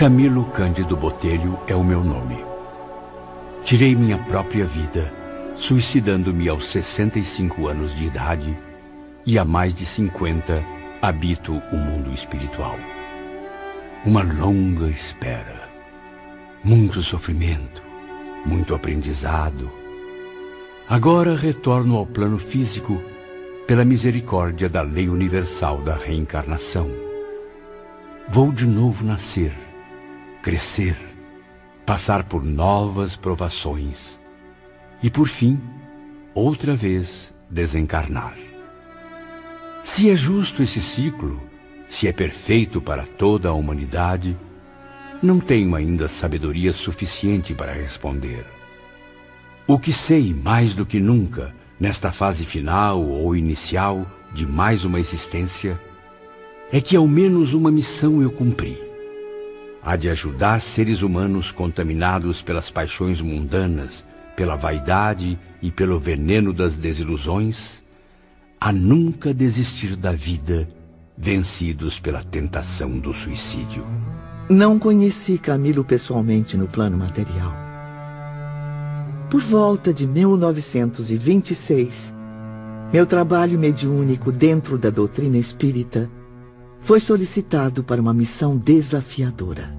Camilo Cândido Botelho é o meu nome. Tirei minha própria vida, suicidando-me aos 65 anos de idade e há mais de 50 habito o mundo espiritual. Uma longa espera, muito sofrimento, muito aprendizado. Agora retorno ao plano físico pela misericórdia da lei universal da reencarnação. Vou de novo nascer, crescer, passar por novas provações e, por fim, outra vez desencarnar. Se é justo esse ciclo, se é perfeito para toda a humanidade, não tenho ainda sabedoria suficiente para responder. O que sei mais do que nunca nesta fase final ou inicial de mais uma existência, é que ao menos uma missão eu cumpri. A de ajudar seres humanos contaminados pelas paixões mundanas, pela vaidade e pelo veneno das desilusões, a nunca desistir da vida, vencidos pela tentação do suicídio. Não conheci Camilo pessoalmente no plano material. Por volta de 1926, meu trabalho mediúnico dentro da doutrina espírita foi solicitado para uma missão desafiadora: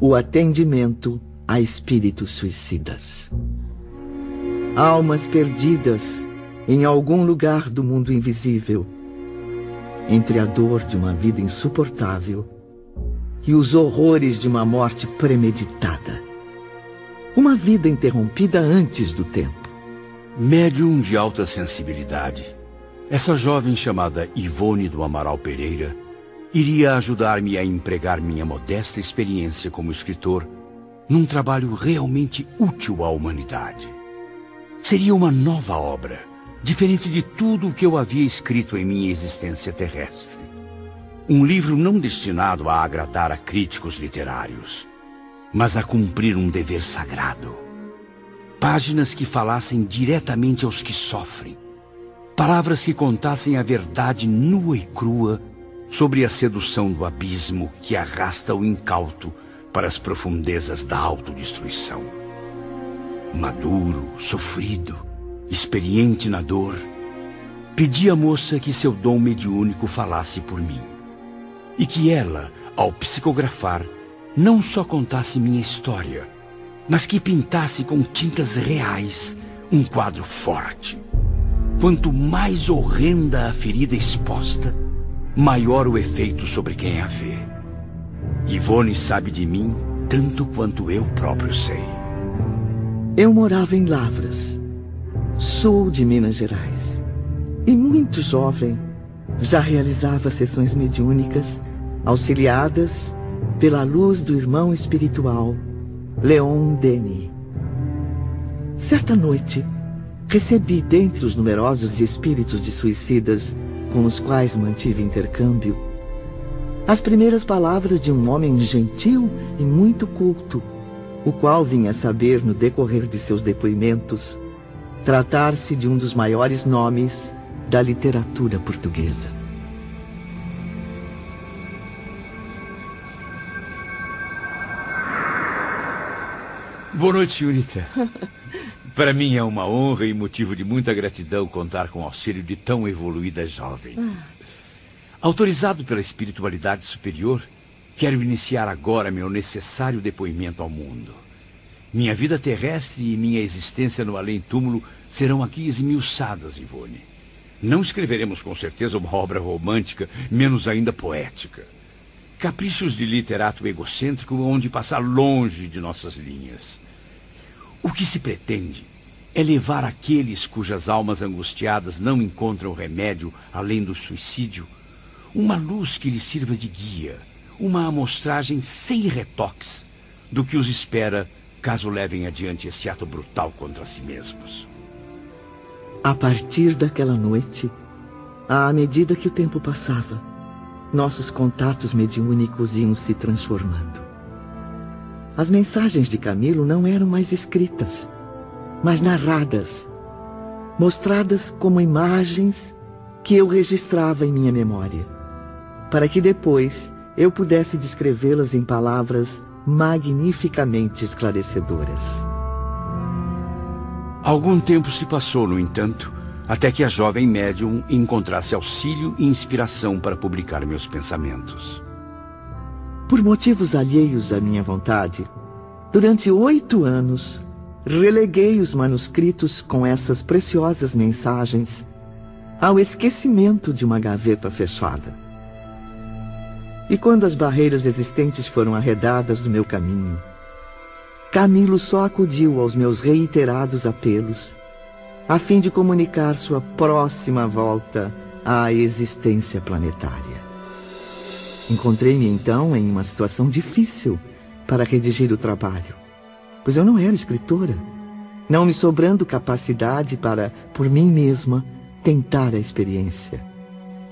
o atendimento a espíritos suicidas. Almas perdidas em algum lugar do mundo invisível, entre a dor de uma vida insuportável e os horrores de uma morte premeditada. Uma vida interrompida antes do tempo. Médium de alta sensibilidade, essa jovem chamada Ivone do Amaral Pereira iria ajudar-me a empregar minha modesta experiência como escritor num trabalho realmente útil à humanidade. Seria uma nova obra, diferente de tudo o que eu havia escrito em minha existência terrestre. Um livro não destinado a agradar a críticos literários, mas a cumprir um dever sagrado. Páginas que falassem diretamente aos que sofrem. Palavras que contassem a verdade nua e crua sobre a sedução do abismo que arrasta o incauto para as profundezas da autodestruição. Maduro, sofrido, experiente na dor, pedi à moça que seu dom mediúnico falasse por mim. E que ela, ao psicografar, não só contasse minha história, mas que pintasse com tintas reais um quadro forte. Quanto mais horrenda a ferida exposta, maior o efeito sobre quem a vê. Ivone sabe de mim tanto quanto eu próprio sei. Eu morava em Lavras, sul de Minas Gerais. E muito jovem, já realizava sessões mediúnicas auxiliadas pela luz do irmão espiritual, Leon Denis. Certa noite, recebi dentre os numerosos espíritos de suicidas com os quais mantive intercâmbio, as primeiras palavras de um homem gentil e muito culto, o qual vinha saber no decorrer de seus depoimentos tratar-se de um dos maiores nomes da literatura portuguesa. Boa noite, Unita. Para mim é uma honra e motivo de muita gratidão contar com o auxílio de tão evoluída jovem. Ah. Autorizado pela espiritualidade superior, quero iniciar agora meu necessário depoimento ao mundo. Minha vida terrestre e minha existência no além-túmulo serão aqui esmiuçadas, Ivone. Não escreveremos com certeza uma obra romântica, menos ainda poética. Caprichos de literato egocêntrico onde passar longe de nossas linhas. O que se pretende é levar aqueles cujas almas angustiadas não encontram remédio além do suicídio uma luz que lhes sirva de guia, uma amostragem sem retoques do que os espera caso levem adiante esse ato brutal contra si mesmos. A partir daquela noite, à medida que o tempo passava, nossos contatos mediúnicos iam se transformando. As mensagens de Camilo não eram mais escritas, mas narradas, mostradas como imagens que eu registrava em minha memória, para que depois eu pudesse descrevê-las em palavras magnificamente esclarecedoras. Algum tempo se passou, no entanto, até que a jovem médium encontrasse auxílio e inspiração para publicar meus pensamentos. Por motivos alheios à minha vontade, durante oito anos, releguei os manuscritos com essas preciosas mensagens ao esquecimento de uma gaveta fechada. E quando as barreiras existentes foram arredadas do meu caminho, Camilo só acudiu aos meus reiterados apelos, a fim de comunicar sua próxima volta à existência planetária. Encontrei-me então em uma situação difícil para redigir o trabalho, pois eu não era escritora, não me sobrando capacidade para, por mim mesma, tentar a experiência.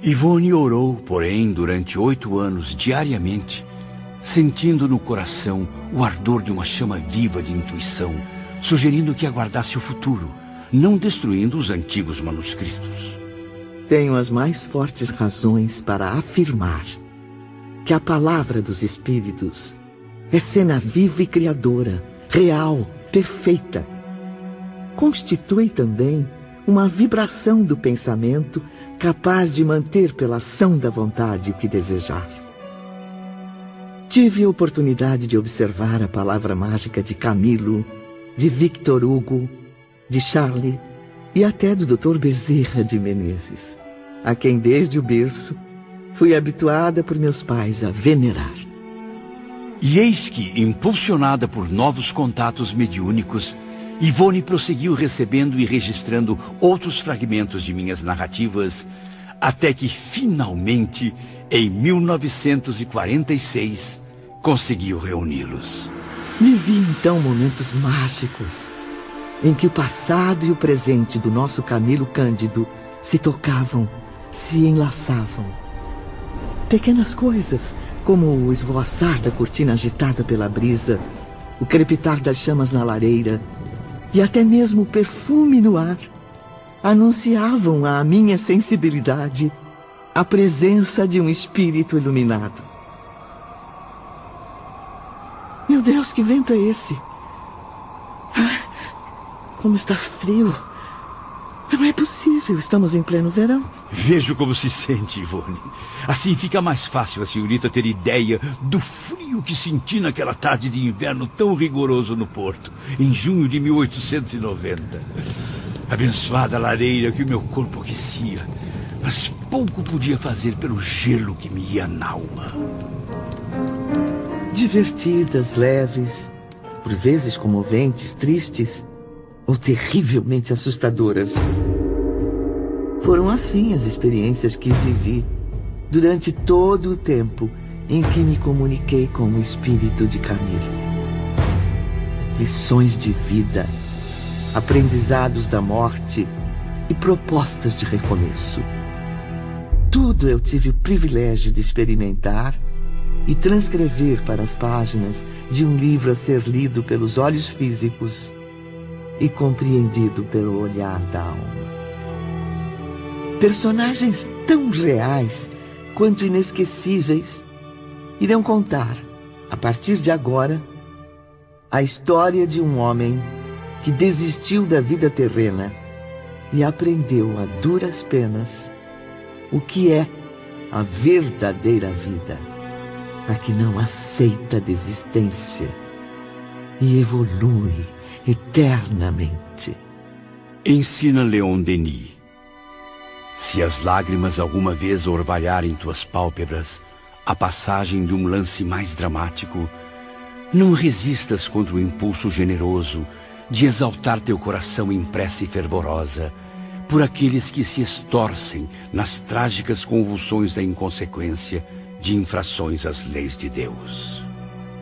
Ivone orou, porém, durante oito anos, diariamente, sentindo no coração o ardor de uma chama viva de intuição, sugerindo que aguardasse o futuro, não destruindo os antigos manuscritos. Tenho as mais fortes razões para afirmar que a palavra dos Espíritos é cena viva e criadora, real, perfeita. Constitui também uma vibração do pensamento capaz de manter pela ação da vontade o que desejar. Tive a oportunidade de observar a palavra mágica de Camilo, de Victor Hugo, de Charlie e até do Dr. Bezerra de Menezes, a quem desde o berço fui habituada por meus pais a venerar. E eis que, impulsionada por novos contatos mediúnicos, Ivone prosseguiu recebendo e registrando outros fragmentos de minhas narrativas, até que finalmente, em 1946, conseguiu reuni-los. Vivi então momentos mágicos, em que o passado e o presente do nosso Camilo Cândido se tocavam, se enlaçavam. Pequenas coisas, como o esvoaçar da cortina agitada pela brisa, o crepitar das chamas na lareira, e até mesmo o perfume no ar anunciavam à minha sensibilidade a presença de um espírito iluminado. Meu Deus, que vento é esse? Ah, como está frio! Não é possível, estamos em pleno verão. Vejo como se sente, Ivone. Assim fica mais fácil a senhorita ter ideia do frio que senti naquela tarde de inverno tão rigoroso no porto, em junho de 1890. Abençoada lareira que o meu corpo aquecia, mas pouco podia fazer pelo gelo que me ia na alma. Divertidas, leves, por vezes comoventes, tristes, ou terrivelmente assustadoras. Foram assim as experiências que vivi durante todo o tempo em que me comuniquei com o espírito de Camilo. Lições de vida, aprendizados da morte e propostas de recomeço. Tudo eu tive o privilégio de experimentar e transcrever para as páginas de um livro a ser lido pelos olhos físicos e compreendido pelo olhar da alma. Personagens tão reais quanto inesquecíveis irão contar, a partir de agora, a história de um homem que desistiu da vida terrena e aprendeu a duras penas o que é a verdadeira vida, a que não aceita desistência e evolui eternamente. Ensina Leon Denis. Se as lágrimas alguma vez orvalharem tuas pálpebras, a passagem de um lance mais dramático, não resistas contra o impulso generoso de exaltar teu coração em prece fervorosa por aqueles que se estorcem nas trágicas convulsões da inconsequência de infrações às leis de Deus.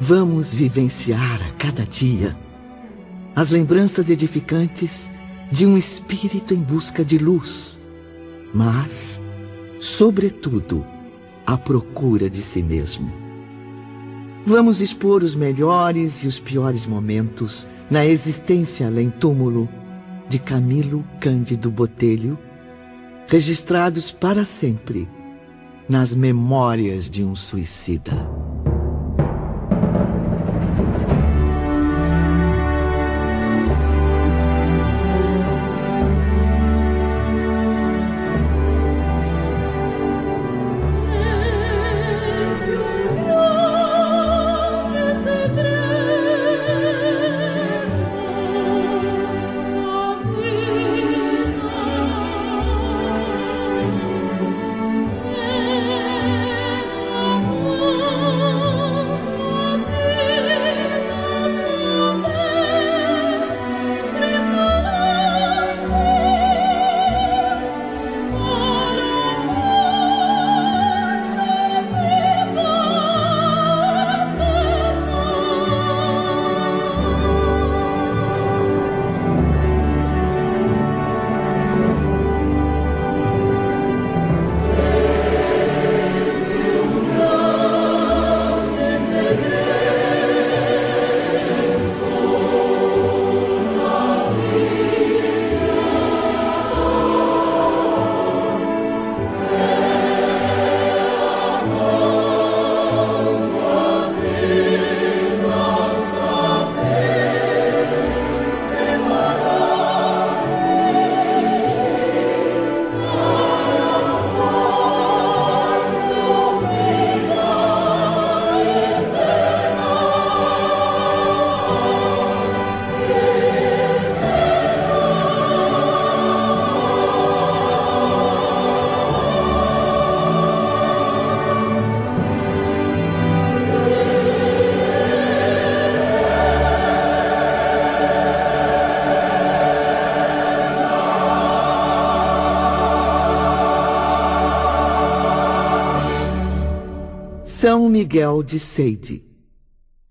Vamos vivenciar a cada dia as lembranças edificantes de um espírito em busca de luz, mas, sobretudo, à procura de si mesmo. Vamos expor os melhores e os piores momentos na existência além túmulo de Camilo Cândido Botelho, registrados para sempre nas memórias de um suicida. Miguel de Seide,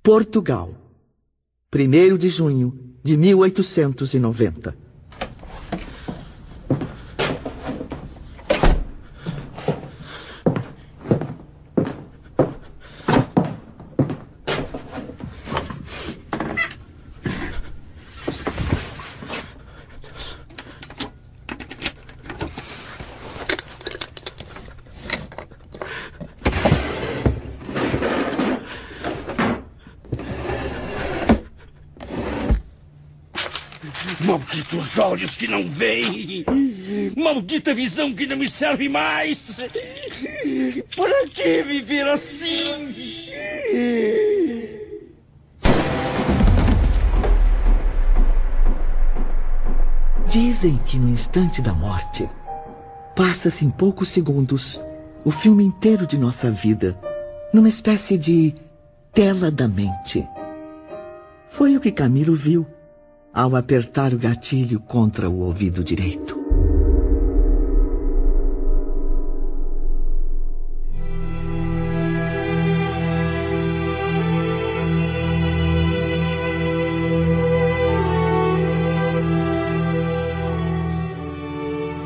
Portugal, 1 de junho de 1890. Malditos olhos que não veem! Maldita visão que não me serve mais! Para que viver assim? Dizem que no instante da morte, passa-se em poucos segundos o filme inteiro de nossa vida, numa espécie de tela da mente. Foi o que Camilo viu ao apertar o gatilho contra o ouvido direito.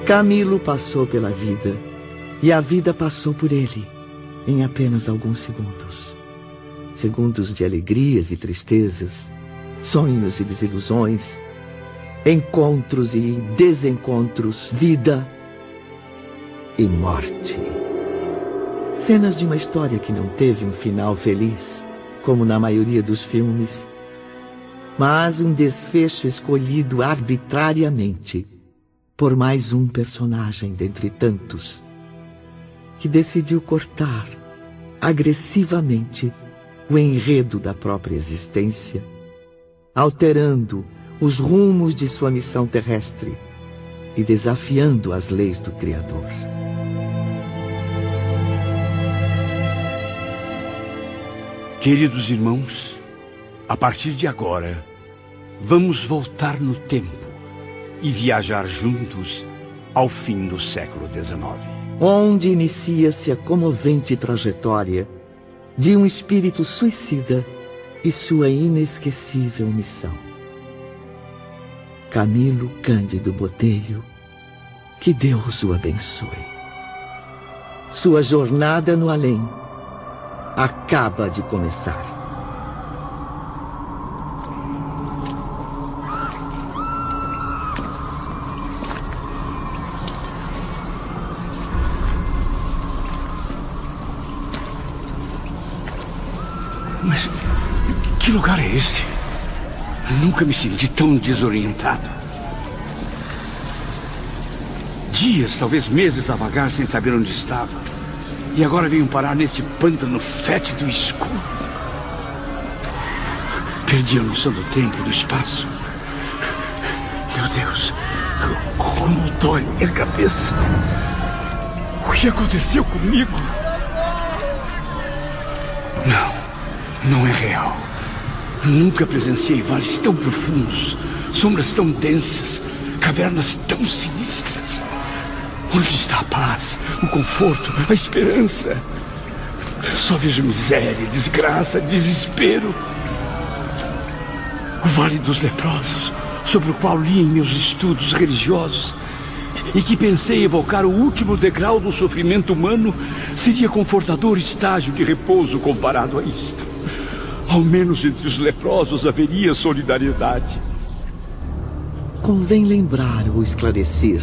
Camilo passou pela vida e a vida passou por ele em apenas alguns segundos. Segundos de alegrias e tristezas, sonhos e desilusões, encontros e desencontros, vida e morte. Cenas de uma história que não teve um final feliz, como na maioria dos filmes, mas um desfecho escolhido arbitrariamente por mais um personagem dentre tantos que decidiu cortar agressivamente o enredo da própria existência alterando os rumos de sua missão terrestre e desafiando as leis do Criador. Queridos irmãos, a partir de agora, vamos voltar no tempo e viajar juntos ao fim do século XIX. Onde inicia-se a comovente trajetória de um espírito suicida e sua inesquecível missão. Camilo Cândido Botelho, que Deus o abençoe. Sua jornada no além acaba de começar. Nunca me senti tão desorientado. Dias, talvez meses a vagar sem saber onde estava. E agora venho parar nesse pântano fétido e escuro. Perdi a noção do tempo e do espaço. Meu Deus, como dói minha cabeça. O que aconteceu comigo? Não, não é real. Nunca presenciei vales tão profundos, sombras tão densas, cavernas tão sinistras. Onde está a paz, o conforto, a esperança? Só vejo miséria, desgraça, desespero. O Vale dos Leprosos, sobre o qual li em meus estudos religiosos, e que pensei evocar o último degrau do sofrimento humano, seria confortador estágio de repouso comparado a isto. Ao menos entre os leprosos haveria solidariedade. Convém lembrar ou esclarecer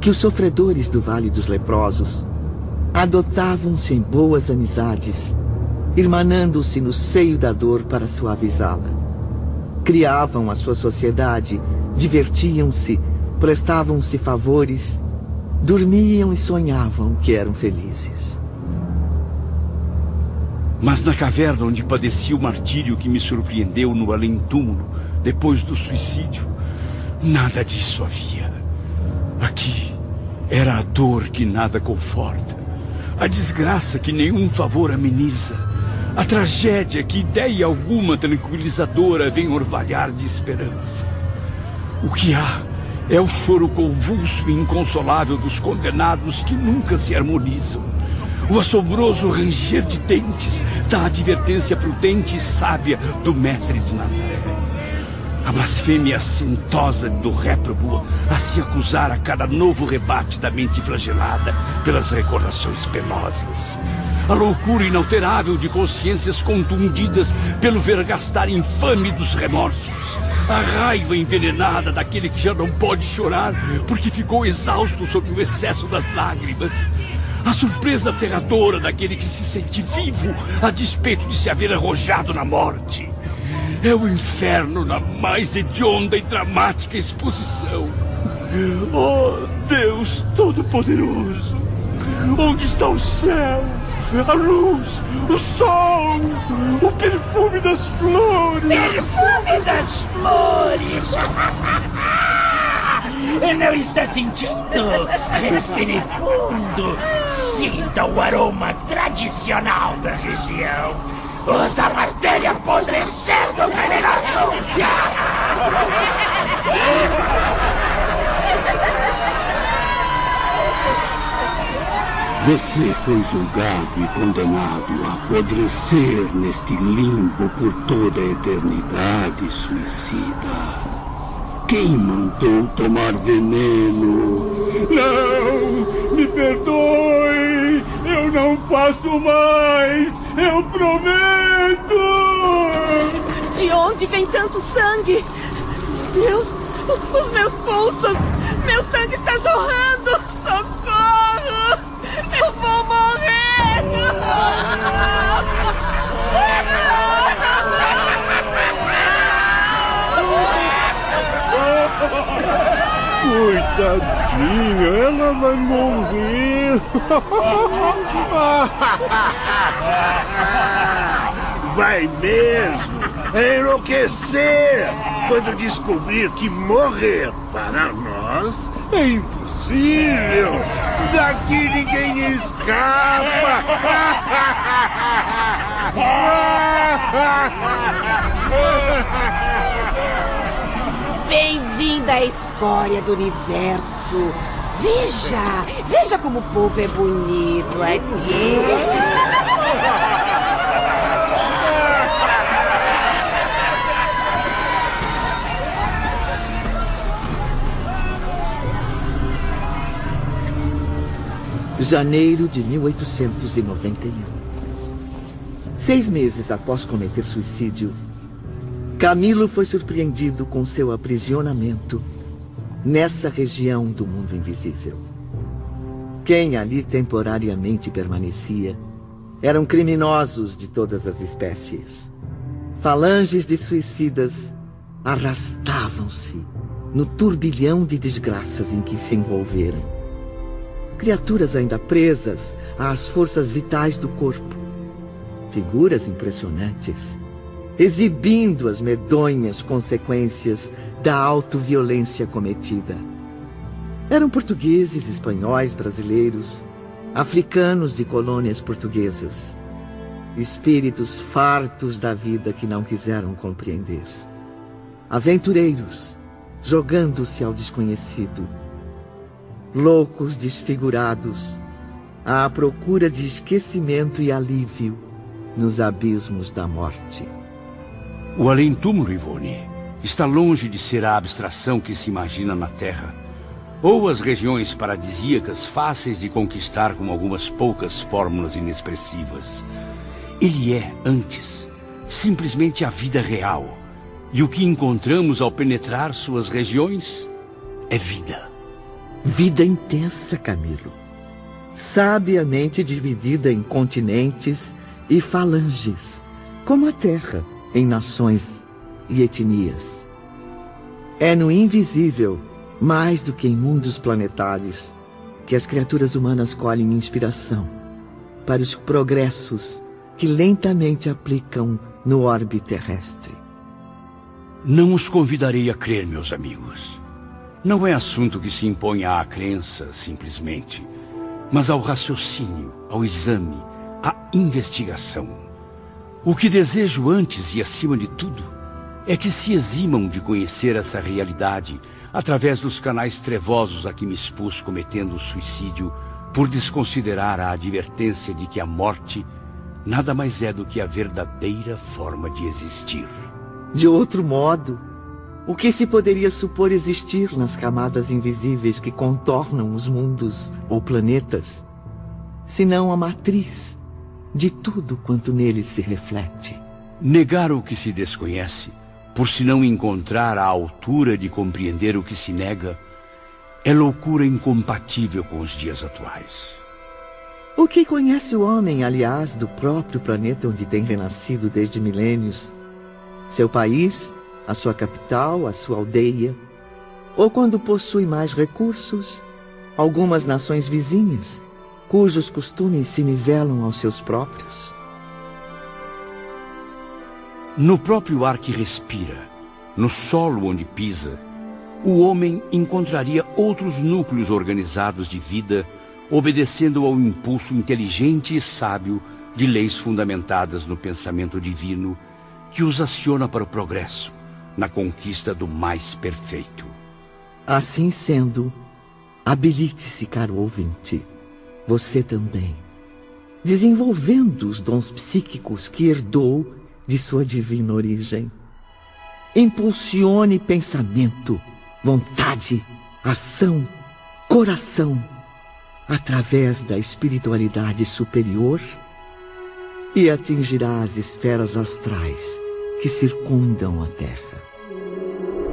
que os sofredores do Vale dos Leprosos adotavam-se em boas amizades, irmanando-se no seio da dor para suavizá-la. Criavam a sua sociedade, divertiam-se, prestavam-se favores, dormiam e sonhavam que eram felizes. Mas na caverna onde padeci o martírio que me surpreendeu no além-túmulo, depois do suicídio, nada disso havia. Aqui era a dor que nada conforta, a desgraça que nenhum favor ameniza, a tragédia que ideia alguma tranquilizadora vem orvalhar de esperança. O que há é o choro convulso e inconsolável dos condenados que nunca se harmonizam o assombroso ranger de dentes da advertência prudente e sábia do mestre de Nazaré. A blasfêmia assintosa do réprobo a se acusar a cada novo rebate da mente flagelada pelas recordações penosas. A loucura inalterável de consciências contundidas pelo vergastar infame dos remorsos. A raiva envenenada daquele que já não pode chorar porque ficou exausto sob o excesso das lágrimas. A surpresa aterradora daquele que se sente vivo a despeito de se haver arrojado na morte. É o inferno na mais hedionda e dramática exposição. Oh, Deus Todo-Poderoso! Onde está o céu, a luz, o sol, o perfume das flores? Perfume das flores! Não está sentindo? Respire fundo. Sinta o aroma tradicional da região. O da matéria apodrecendo o canelação. Você foi julgado e condenado a apodrecer neste limbo por toda a eternidade, suicida. Quem mandou tomar veneno? Não! Me perdoe! Eu não faço mais! Eu prometo! De onde vem tanto sangue? Deus, os meus pulsos! Meu sangue está jorrando! Socorro! Eu vou morrer! Coitadinha, ela vai morrer. Vai mesmo enlouquecer quando descobrir que morrer para nós é impossível. Daqui ninguém escapa. Bem-vinda à escória do universo. Veja, veja como o povo é bonito aqui. Janeiro de 1891. Seis meses após cometer suicídio, Camilo foi surpreendido com seu aprisionamento nessa região do mundo invisível. Quem ali temporariamente permanecia eram criminosos de todas as espécies. Falanges de suicidas arrastavam-se no turbilhão de desgraças em que se envolveram. Criaturas ainda presas às forças vitais do corpo. Figuras impressionantes, exibindo as medonhas consequências da autoviolência cometida. Eram portugueses, espanhóis, brasileiros, africanos de colônias portuguesas. Espíritos fartos da vida que não quiseram compreender. Aventureiros, jogando-se ao desconhecido. Loucos desfigurados, à procura de esquecimento e alívio nos abismos da morte. O além-túmulo, Ivone, está longe de ser a abstração que se imagina na Terra, ou as regiões paradisíacas fáceis de conquistar com algumas poucas fórmulas inexpressivas. Ele é, antes, simplesmente a vida real e o que encontramos ao penetrar suas regiões é vida. Vida intensa, Camilo. Sabiamente dividida em continentes e falanges, como a Terra, em nações e etnias. É no invisível, mais do que em mundos planetários, que as criaturas humanas colhem inspiração para os progressos que lentamente aplicam no orbe terrestre. Não os convidarei a crer, meus amigos. Não é assunto que se imponha à crença, simplesmente, mas ao raciocínio, ao exame, à investigação. O que desejo antes e acima de tudo é que se eximam de conhecer essa realidade através dos canais trevosos a que me expus cometendo suicídio por desconsiderar a advertência de que a morte nada mais é do que a verdadeira forma de existir. De outro modo, o que se poderia supor existir nas camadas invisíveis que contornam os mundos ou planetas, senão a matriz de tudo quanto neles se reflete? Negar o que se desconhece, por se não encontrar a altura de compreender o que se nega, é loucura incompatível com os dias atuais. O que conhece o homem, aliás, do próprio planeta onde tem renascido desde milênios? seu país, a sua capital, a sua aldeia, ou quando possui mais recursos, algumas nações vizinhas, cujos costumes se nivelam aos seus próprios. No próprio ar que respira, no solo onde pisa, o homem encontraria outros núcleos organizados de vida, obedecendo ao impulso inteligente e sábio de leis fundamentadas no pensamento divino que os aciona para o progresso, na conquista do mais perfeito. Assim sendo, habilite-se, caro ouvinte, você também, desenvolvendo os dons psíquicos que herdou de sua divina origem. Impulsione pensamento, vontade, ação, coração, através da espiritualidade superior e atingirá as esferas astrais que circundam a Terra.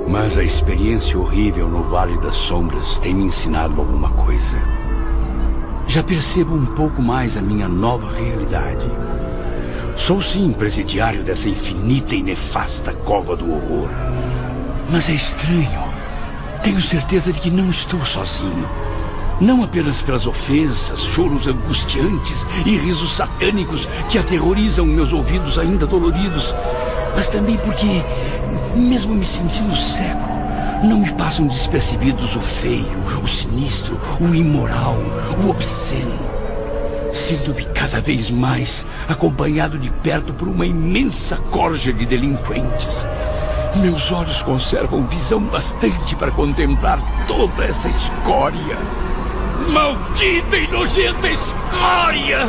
Mas a experiência horrível no Vale das Sombras tem me ensinado alguma coisa. Já percebo um pouco mais a minha nova realidade. Sou sim presidiário dessa infinita e nefasta cova do horror. Mas é estranho. Tenho certeza de que não estou sozinho. Não apenas pelas ofensas, choros angustiantes e risos satânicos que aterrorizam meus ouvidos ainda doloridos, mas também porque, mesmo me sentindo cego, não me passam despercebidos o feio, o sinistro, o imoral, o obsceno. Sinto-me cada vez mais acompanhado de perto por uma imensa corja de delinquentes. Meus olhos conservam visão bastante para contemplar toda essa escória. Maldita e nojenta escória!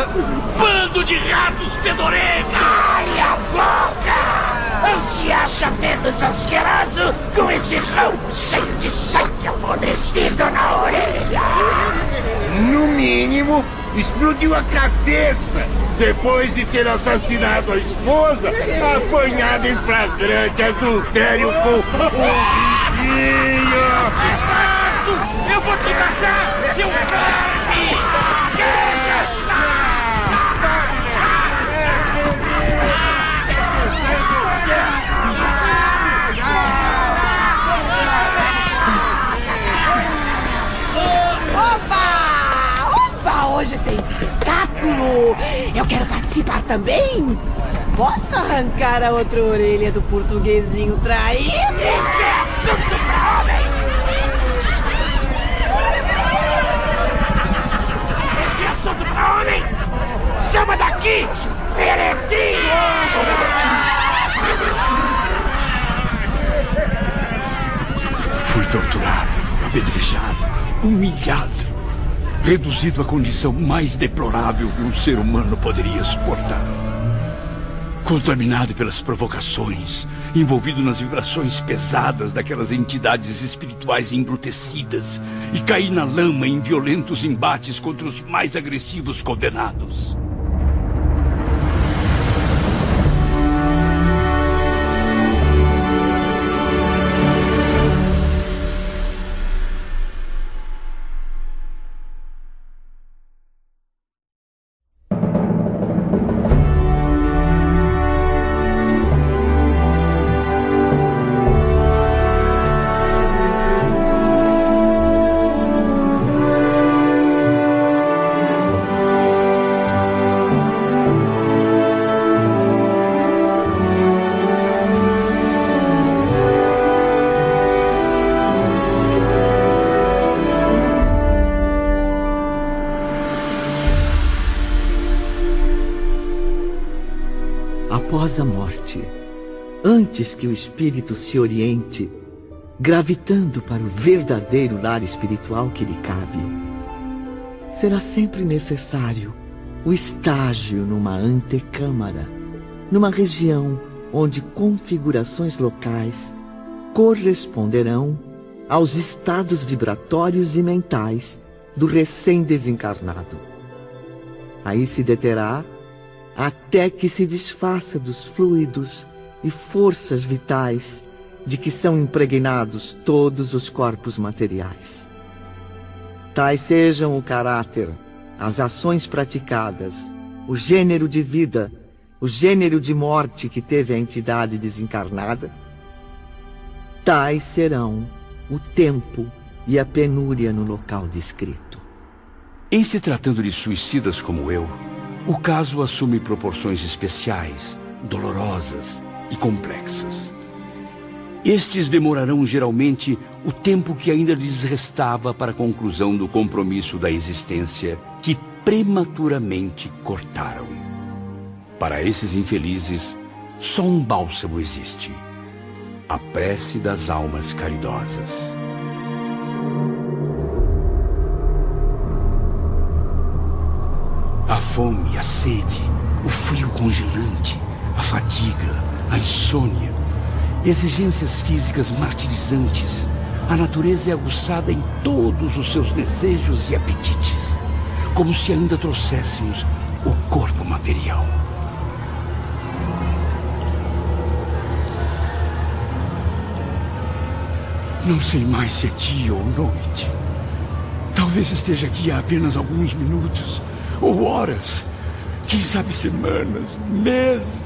Bando de ratos fedorentos! Cale a boca! Não se acha menos asqueroso com esse ramo cheio de sangue apodrecido na orelha? No mínimo, explodiu a cabeça depois de ter assassinado a esposa, apanhado em flagrante adultério com o vizinho. Eu vou te matar, seu verme! Tem espetáculo. Eu quero participar também. Posso arrancar a outra orelha do portuguesinho traído? Isso é assunto pra homem! Esse é assunto pra homem! Chama daqui! Meretrinho! Fui torturado, apedrejado, humilhado, reduzido à condição mais deplorável que um ser humano poderia suportar. Contaminado pelas provocações, envolvido nas vibrações pesadas daquelas entidades espirituais embrutecidas, e caí na lama em violentos embates contra os mais agressivos condenados. Morte, antes que o espírito se oriente, gravitando para o verdadeiro lar espiritual que lhe cabe, será sempre necessário o estágio numa antecâmara, numa região onde configurações locais corresponderão aos estados vibratórios e mentais do recém-desencarnado. Aí se deterá até que se desfaça dos fluidos e forças vitais de que são impregnados todos os corpos materiais. Tais sejam o caráter, as ações praticadas, o gênero de vida, o gênero de morte que teve a entidade desencarnada, tais serão o tempo e a penúria no local descrito. Em se tratando de suicidas como eu, o caso assume proporções especiais, dolorosas e complexas. Estes demorarão geralmente o tempo que ainda lhes restava para a conclusão do compromisso da existência que prematuramente cortaram. Para esses infelizes, só um bálsamo existe: a prece das almas caridosas. A fome, a sede, o frio congelante, a fadiga, a insônia, exigências físicas martirizantes, a natureza é aguçada em todos os seus desejos e apetites, como se ainda trouxéssemos o corpo material. Não sei mais se é dia ou noite. Talvez esteja aqui há apenas alguns minutos ou horas, quem sabe semanas, meses.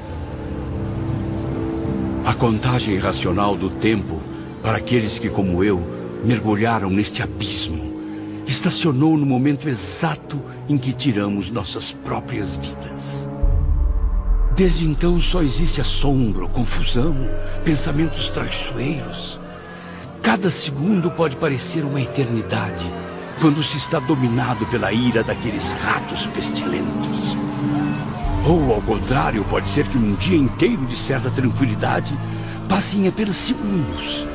A contagem racional do tempo para aqueles que, como eu, mergulharam neste abismo estacionou no momento exato em que tiramos nossas próprias vidas. Desde então só existe assombro, confusão, pensamentos traiçoeiros. Cada segundo pode parecer uma eternidade quando se está dominado pela ira daqueles ratos pestilentos. Ou, ao contrário, pode ser que um dia inteiro de certa tranquilidade passe em apenas segundos.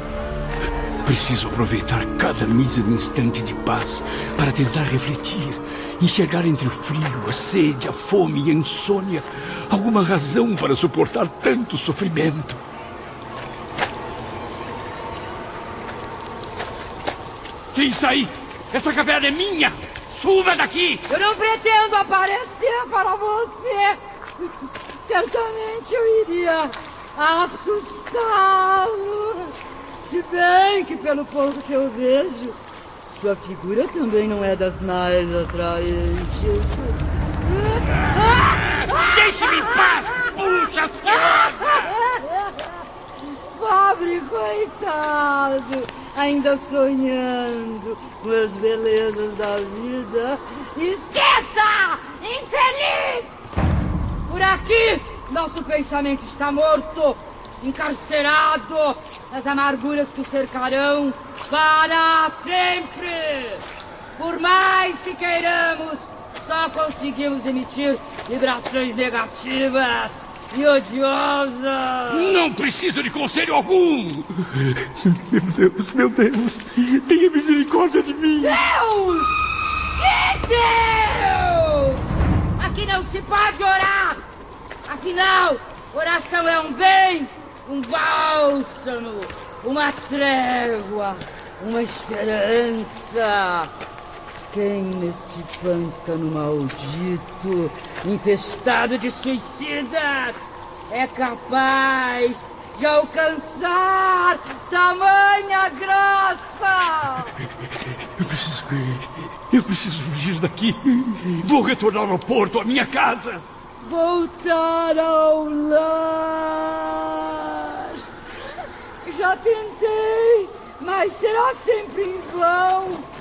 Preciso aproveitar cada mísero instante de paz para tentar refletir, enxergar entre o frio, a sede, a fome e a insônia alguma razão para suportar tanto sofrimento. Quem está aí? Esta caverna é minha! Suba daqui! Eu não pretendo aparecer para você. Certamente eu iria assustá-lo. Se bem que, pelo pouco que eu vejo, sua figura também não é das mais atraentes. Deixe-me em paz, puxa asquerosa! Pobre coitado! ainda sonhando com as belezas da vida. Esqueça! Infeliz! Por aqui, nosso pensamento está morto, encarcerado nas amarguras que o cercarão para sempre. Por mais que queiramos, só conseguimos emitir vibrações negativas e odiosa! Não preciso de conselho algum! Meu Deus, meu Deus! Tenha misericórdia de mim! Deus! Que Deus! Aqui não se pode orar! Afinal, oração é um bem, um bálsamo, uma trégua, uma esperança. Quem neste pântano maldito, infestado de suicidas, é capaz de alcançar tamanha graça? Eu preciso ir. Eu preciso fugir daqui. Vou retornar ao porto, à minha casa. Voltar ao lar. Já tentei, mas será sempre em vão.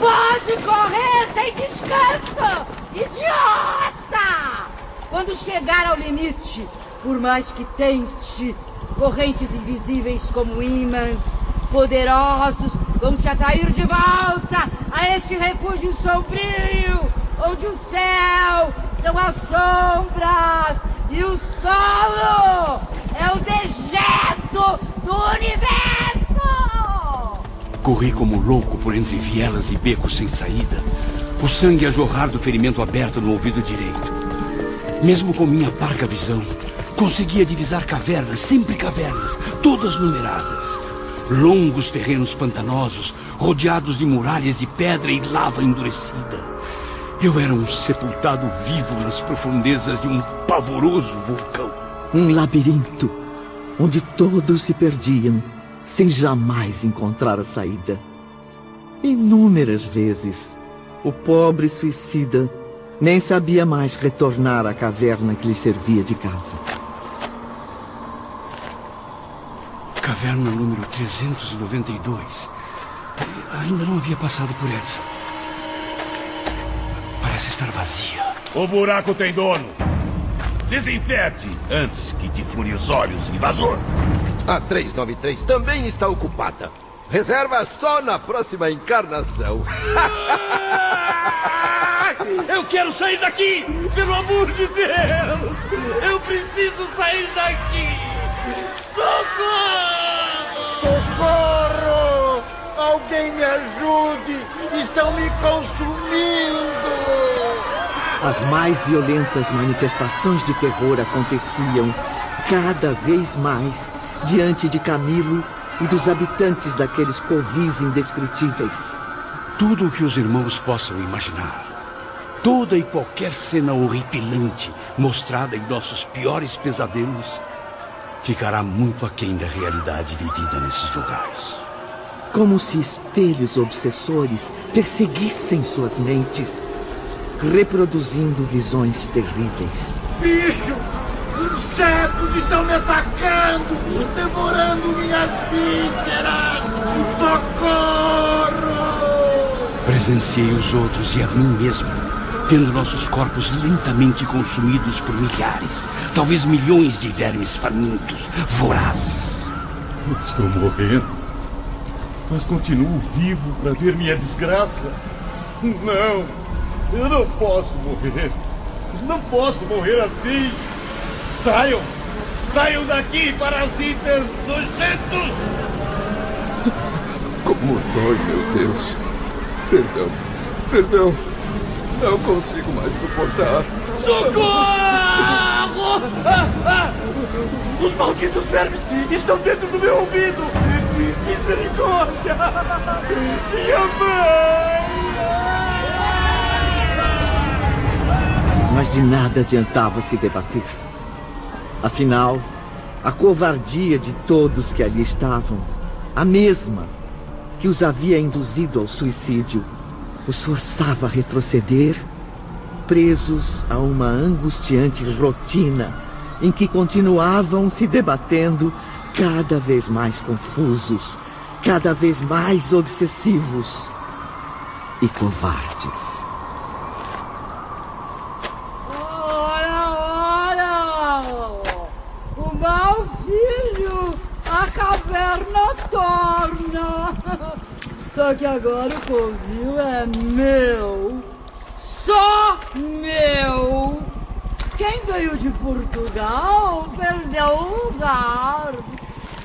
Pode correr sem descanso! Idiota! Quando chegar ao limite, por mais que tente, correntes invisíveis como ímãs, poderosos, vão te atrair de volta a este refúgio sombrio, onde o céu são as sombras e o solo é o dejeto do universo! Corri como louco por entre vielas e becos sem saída, o sangue a jorrar do ferimento aberto no ouvido direito. Mesmo com minha parca visão, conseguia divisar cavernas, sempre cavernas, todas numeradas. Longos terrenos pantanosos, rodeados de muralhas de pedra e lava endurecida. Eu era um sepultado vivo nas profundezas de um pavoroso vulcão. Um labirinto onde todos se perdiam sem jamais encontrar a saída. Inúmeras vezes, o pobre suicida nem sabia mais retornar à caverna que lhe servia de casa. Caverna número 392. Ainda não havia passado por essa. Parece estar vazia. O buraco tem dono. Desinfete antes que te fure os olhos, invasor. A 393 também está ocupada. Reserva só na próxima encarnação. Eu quero sair daqui! Pelo amor de Deus! Eu preciso sair daqui! Socorro! Socorro! Alguém me ajude! Estão me consumindo! As mais violentas manifestações de terror aconteciam cada vez mais diante de Camilo e dos habitantes daqueles covis indescritíveis. Tudo o que os irmãos possam imaginar. Toda e qualquer cena horripilante mostrada em nossos piores pesadelos ficará muito aquém da realidade vivida nesses lugares. Como se espelhos obsessores perseguissem suas mentes, reproduzindo visões terríveis. Bicho! Insetos estão me atacando, devorando minhas vísceras! Socorro! Presenciei os outros e a mim mesmo, tendo nossos corpos lentamente consumidos por milhares, talvez milhões de vermes famintos, vorazes. Estou morrendo, mas continuo vivo para ver minha desgraça. Não, eu não posso morrer. Não posso morrer assim. Saiam! Saiam daqui, parasitas nojentos! Como dói, meu Deus. Perdão, perdão. Não consigo mais suportar. Socorro! Os malditos vermes estão dentro do meu ouvido! Misericórdia! Minha mãe! Mas de nada adiantava se debater. Afinal, a covardia de todos que ali estavam, a mesma que os havia induzido ao suicídio, os forçava a retroceder, presos a uma angustiante rotina em que continuavam se debatendo cada vez mais confusos, cada vez mais obsessivos e covardes. Ora, ora! O mau filho, a caverna torna! Só que agora o covil é meu. Só meu! Quem veio de Portugal perdeu o lugar.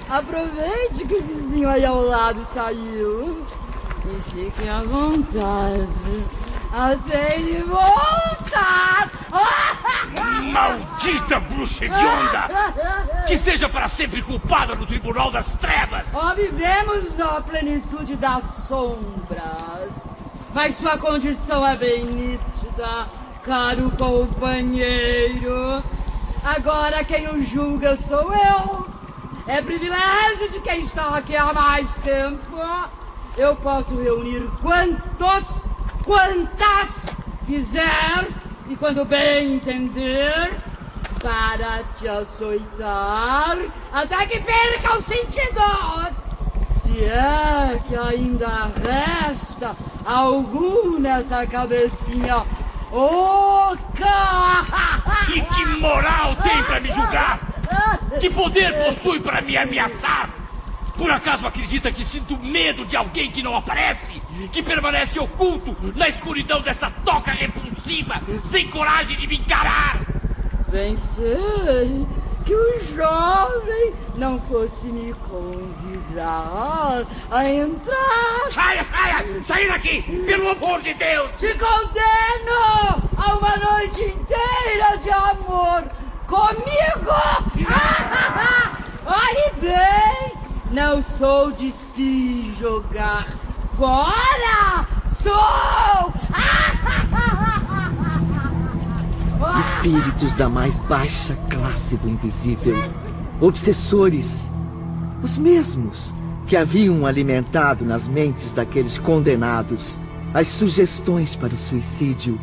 Aproveite que o vizinho aí ao lado saiu. E fiquem à vontade. Ele voltar. Maldita bruxa hedionda! Que seja para sempre culpada no Tribunal das Trevas! Ó, vivemos na plenitude das sombras. Mas sua condição é bem nítida, caro companheiro. Agora quem o julga sou eu. É privilégio de quem está aqui há mais tempo. Eu posso reunir quantos, quantas quiser e quando bem entender, para te açoitar até que perca os sentidos. Se é que ainda resta algum nessa cabecinha oca. E que moral tem para me julgar? Que poder possui para me ameaçar? Por acaso acredita que sinto medo de alguém que não aparece? Que permanece oculto na escuridão dessa toca repulsiva, sem coragem de me encarar? Bem sei que o jovem não fosse me convidar a entrar. Saia, saia! Saia daqui! Pelo amor de Deus! Te condeno a uma noite inteira de amor comigo! Olhe bem, não sou de se jogar fora! Sou! Espíritos da mais baixa classe do invisível, obsessores, os mesmos que haviam alimentado nas mentes daqueles condenados as sugestões para o suicídio,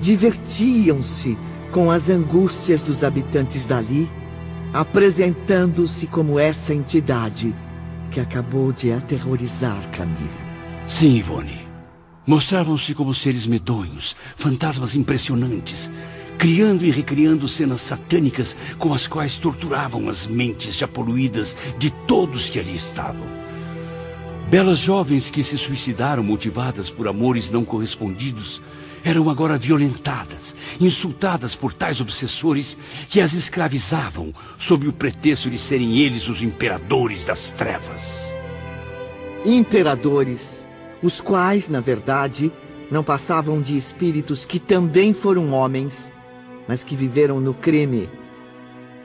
divertiam-se com as angústias dos habitantes dali, apresentando-se como essa entidade que acabou de aterrorizar Camilo. Sim, Ivone. Mostravam-se como seres medonhos, fantasmas impressionantes, criando e recriando cenas satânicas com as quais torturavam as mentes já poluídas de todos que ali estavam. Belas jovens que se suicidaram motivadas por amores não correspondidos eram agora violentadas, insultadas por tais obsessores que as escravizavam sob o pretexto de serem eles os imperadores das trevas. Imperadores, os quais, na verdade, não passavam de espíritos que também foram homens, mas que viveram no crime.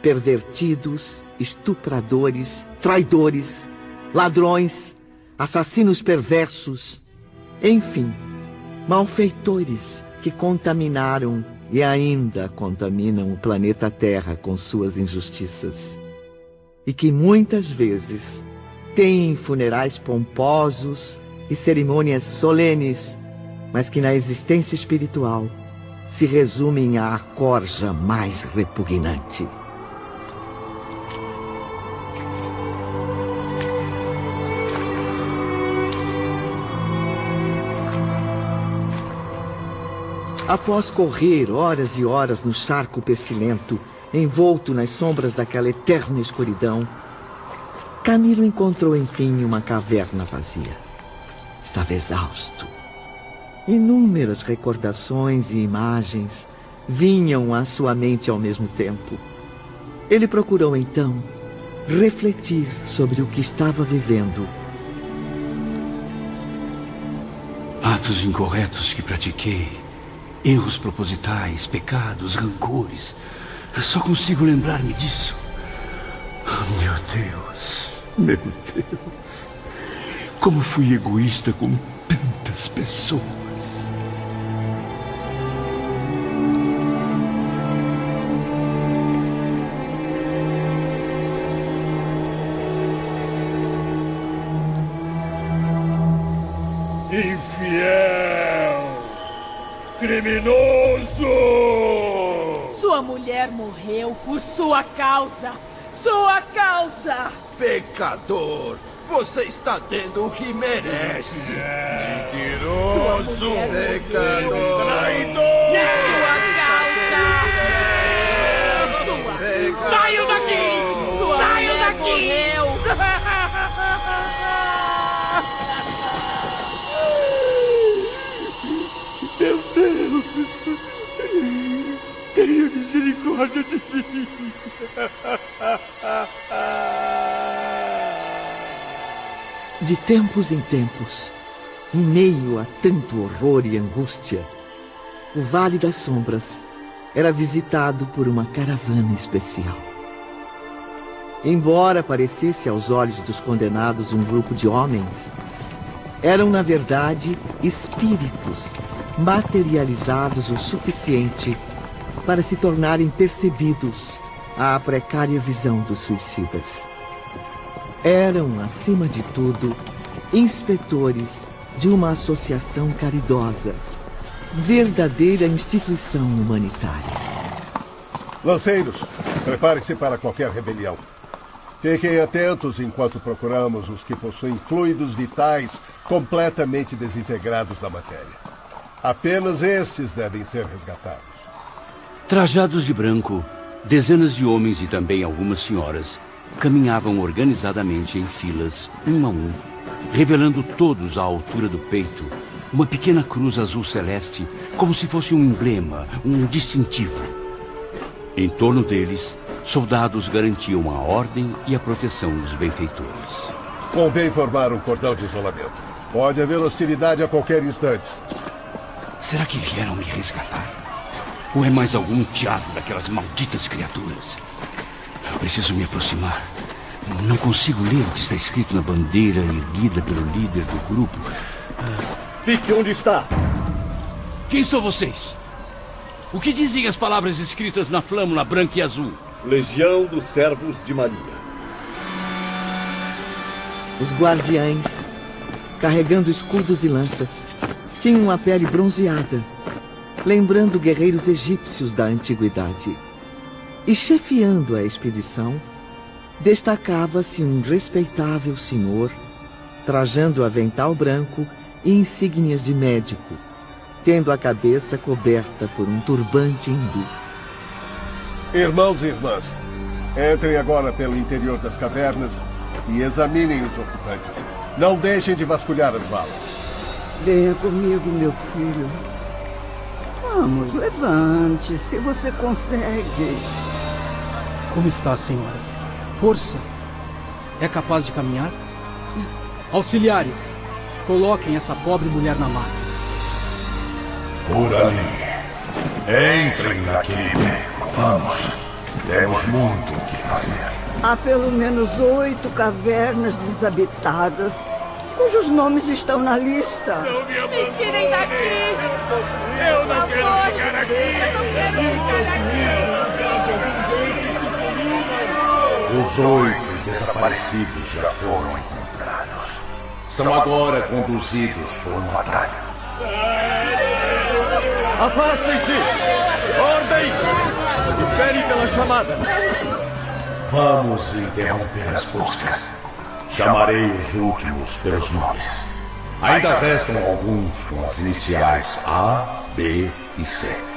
Pervertidos, estupradores, traidores, ladrões, assassinos perversos, enfim, malfeitores que contaminaram e ainda contaminam o planeta Terra com suas injustiças. E que muitas vezes têm funerais pomposos e cerimônias solenes, mas que na existência espiritual se resumem à corja mais repugnante. Após correr horas e horas no charco pestilento, envolto nas sombras daquela eterna escuridão, Camilo encontrou enfim uma caverna vazia. Estava exausto. Inúmeras recordações e imagens vinham à sua mente ao mesmo tempo. Ele procurou então refletir sobre o que estava vivendo. Atos incorretos que pratiquei, erros propositais, pecados, rancores. Eu só consigo lembrar-me disso. Oh, meu Deus, meu Deus. Como fui egoísta com tantas pessoas. Infiel! Criminoso! Sua mulher morreu por sua causa. Sua causa! Pecador! Você está tendo o que merece. Mentiroso! Pecador! Traidor! Saiam daqui! Saiam daqui! Meu Deus! Tenha misericórdia de mim! De tempos em tempos, em meio a tanto horror e angústia, o Vale das Sombras era visitado por uma caravana especial. Embora parecesse aos olhos dos condenados um grupo de homens, eram na verdade espíritos materializados o suficiente para se tornarem percebidos à precária visão dos suicidas. Eram, acima de tudo, inspetores de uma associação caridosa, verdadeira instituição humanitária. Lanceiros, prepare-se para qualquer rebelião. Fiquem atentos enquanto procuramos os que possuem fluidos vitais completamente desintegrados da matéria. Apenas estes devem ser resgatados. Trajados de branco, dezenas de homens e também algumas senhoras caminhavam organizadamente em filas, um a um, revelando todos à altura do peito uma pequena cruz azul celeste, como se fosse um emblema, um distintivo. Em torno deles, soldados garantiam a ordem e a proteção dos benfeitores. Convém formar um cordão de isolamento. Pode haver hostilidade a qualquer instante. Será que vieram me resgatar? Ou é mais algum teatro daquelas malditas criaturas? Eu preciso me aproximar. Não consigo ler o que está escrito na bandeira erguida pelo líder do grupo. Fique onde está! Quem são vocês? O que dizem as palavras escritas na flâmula branca e azul? Legião dos Servos de Maria. Os guardiães, carregando escudos e lanças, tinham a pele bronzeada, lembrando guerreiros egípcios da antiguidade. E chefiando a expedição, destacava-se um respeitável senhor, trajando avental branco e insígnias de médico, tendo a cabeça coberta por um turbante hindu. Irmãos e irmãs, entrem agora pelo interior das cavernas e examinem os ocupantes. Não deixem de vasculhar as valas. Venha comigo, meu filho. Vamos, levante, se você consegue. Como está, senhora? Força? É capaz de caminhar? Auxiliares, coloquem essa pobre mulher na maca. Por ali. Entrem naquele beco. Vamos. Temos muito o que fazer. Há pelo menos oito cavernas desabitadas, cujos nomes estão na lista. Me tirem daqui! Eu não quero ficar aqui! Eu não quero Os oito desaparecidos já foram encontrados. São agora conduzidos por um atalho. Afastem-se! Ordem! Espere pela chamada! Vamos interromper as buscas. Chamarei os últimos pelos nomes. Ainda restam alguns com as iniciais A, B e C.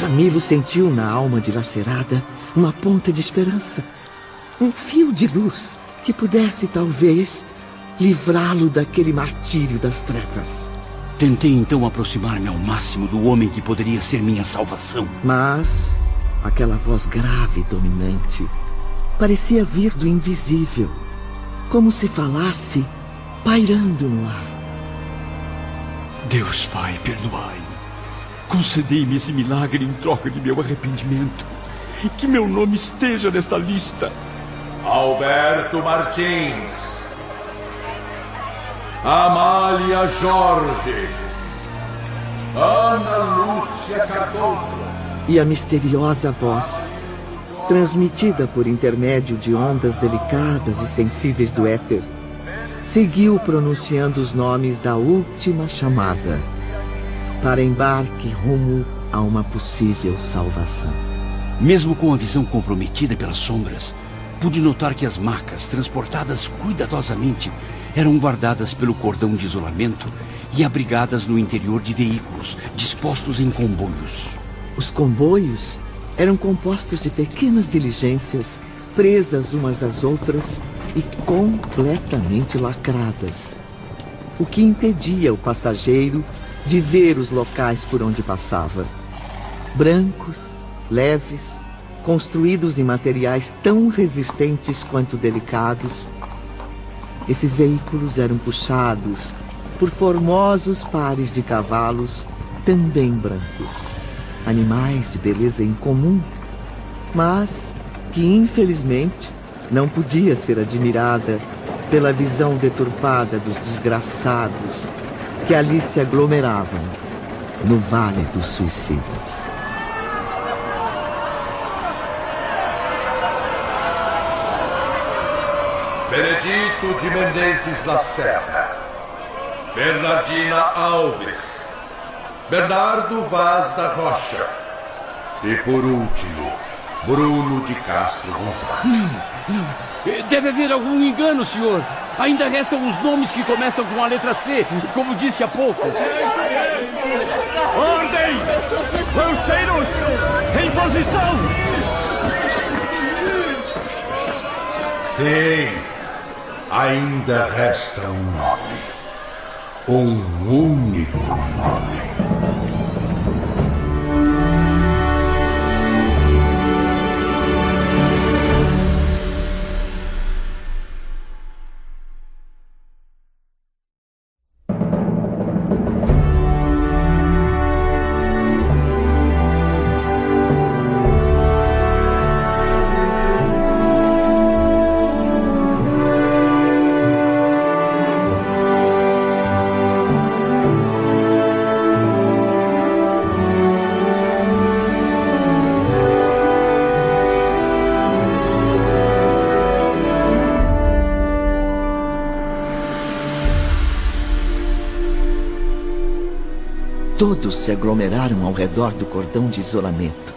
Camilo sentiu na alma dilacerada uma ponta de esperança, um fio de luz que pudesse, talvez, livrá-lo daquele martírio das trevas. Tentei então aproximar-me ao máximo do homem que poderia ser minha salvação. Mas aquela voz grave e dominante parecia vir do invisível, como se falasse pairando no ar. Deus Pai, perdoai-me. Concedei-me esse milagre em troca de meu arrependimento. E que meu nome esteja nesta lista. Alberto Martins. Amália Jorge. Ana Lúcia Cardoso. E a misteriosa voz, transmitida por intermédio de ondas delicadas e sensíveis do éter, seguiu pronunciando os nomes da última chamada para embarque rumo a uma possível salvação. Mesmo com a visão comprometida pelas sombras, pude notar que as macas, transportadas cuidadosamente, eram guardadas pelo cordão de isolamento e abrigadas no interior de veículos, dispostos em comboios. Os comboios eram compostos de pequenas diligências, presas umas às outras e completamente lacradas, o que impedia o passageiro de ver os locais por onde passava. Brancos, leves, construídos em materiais tão resistentes quanto delicados. Esses veículos eram puxados por formosos pares de cavalos, também brancos. Animais de beleza incomum, mas que infelizmente não podia ser admirada pela visão deturpada dos desgraçados que ali se aglomeravam no Vale dos Suicidas. Benedito de Menezes Lacerda, Bernardina Alves, Bernardo Vaz da Rocha e, por último, Bruno de Castro Gonçalves. Não, não. Deve haver algum engano, senhor. Ainda restam os nomes que começam com a letra C, como disse há pouco. Ordem! Lanceiros! Em posição! Sim, ainda resta um nome. Um único nome. Se aglomeraram ao redor do cordão de isolamento.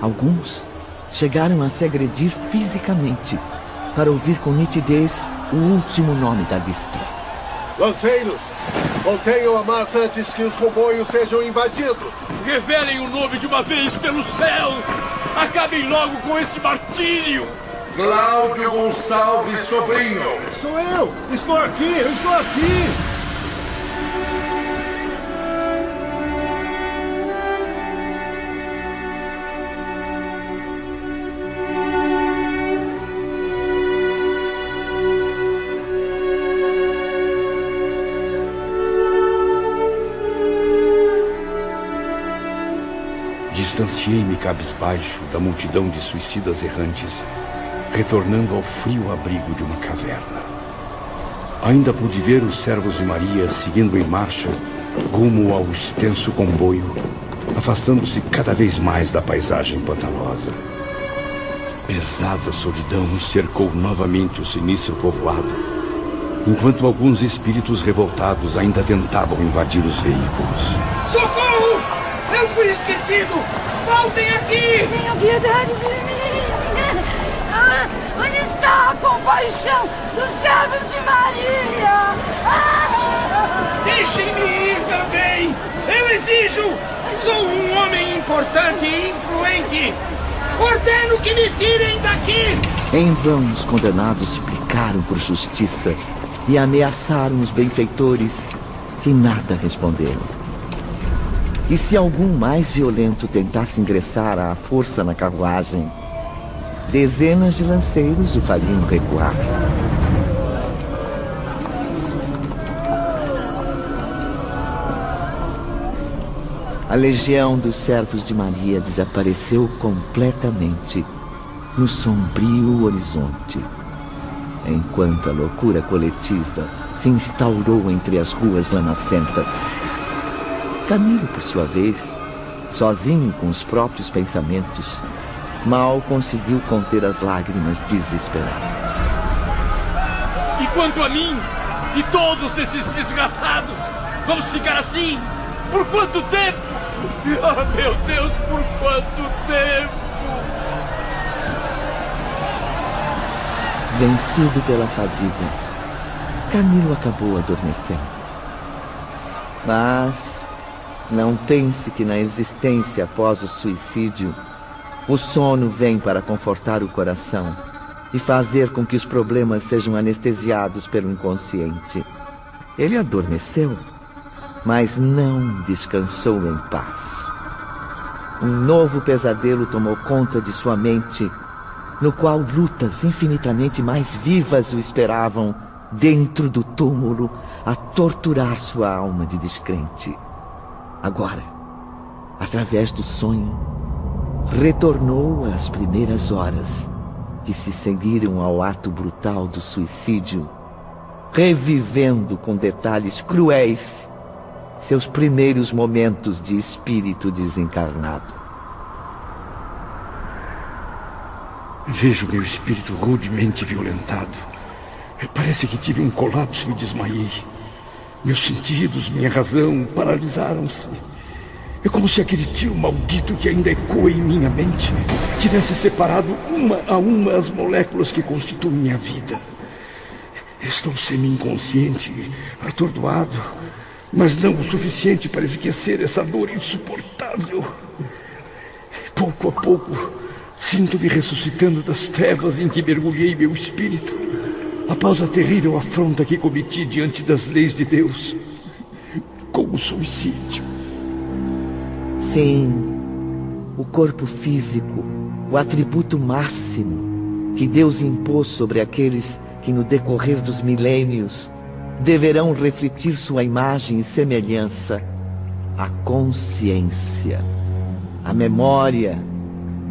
Alguns chegaram a se agredir fisicamente para ouvir com nitidez o último nome da lista. Lanceiros, contenham a massa antes que os comboios sejam invadidos. Revelem o nome de uma vez pelo céu. Acabem logo com esse martírio. Cláudio Gonçalves Sobrinho. Sou eu! Estou aqui! Eu estou aqui! Distanciei-me cabisbaixo da multidão de suicidas errantes, retornando ao frio abrigo de uma caverna. Ainda pude ver os servos de Maria seguindo em marcha rumo ao extenso comboio, afastando-se cada vez mais da paisagem pantanosa. Pesada solidão cercou novamente o sinistro povoado, enquanto alguns espíritos revoltados ainda tentavam invadir os veículos. Socorro! Eu fui esquecido! Voltem aqui! Tenham piedade de mim! Ah, onde está a compaixão dos servos de Maria? Ah! Deixem-me ir também! Eu exijo! Sou um homem importante e influente! Ordeno que me tirem daqui! Em vão os condenados suplicaram por justiça e ameaçaram os benfeitores que nada responderam. E se algum mais violento tentasse ingressar à força na carruagem, dezenas de lanceiros o fariam recuar. A legião dos servos de Maria desapareceu completamente no sombrio horizonte, enquanto a loucura coletiva se instaurou entre as ruas lamacentas. Camilo, por sua vez, sozinho com os próprios pensamentos, mal conseguiu conter as lágrimas desesperadas. E quanto a mim e todos esses desgraçados, vamos ficar assim? Por quanto tempo? Ah, meu Deus, por quanto tempo? Vencido pela fadiga, Camilo acabou adormecendo. Mas não pense que na existência após o suicídio, o sono vem para confortar o coração e fazer com que os problemas sejam anestesiados pelo inconsciente. Ele adormeceu, mas não descansou em paz. Um novo pesadelo tomou conta de sua mente, no qual lutas infinitamente mais vivas o esperavam dentro do túmulo a torturar sua alma de descrente. Agora, através do sonho, retornou às primeiras horas que se seguiram ao ato brutal do suicídio, revivendo com detalhes cruéis seus primeiros momentos de espírito desencarnado. Vejo meu espírito rudemente violentado. Parece que tive um colapso e desmaiei. Meus sentidos, minha razão paralisaram-se. É como se aquele tiro maldito que ainda ecoa em minha mente tivesse separado uma a uma as moléculas que constituem minha vida. Estou semi-inconsciente, atordoado, mas não o suficiente para esquecer essa dor insuportável. Pouco a pouco, sinto-me ressuscitando das trevas em que mergulhei meu espírito, após a terrível afronta que cometi diante das leis de Deus, com o suicídio. Sim, o corpo físico, o atributo máximo que Deus impôs sobre aqueles que no decorrer dos milênios deverão refletir sua imagem e semelhança, a consciência, a memória,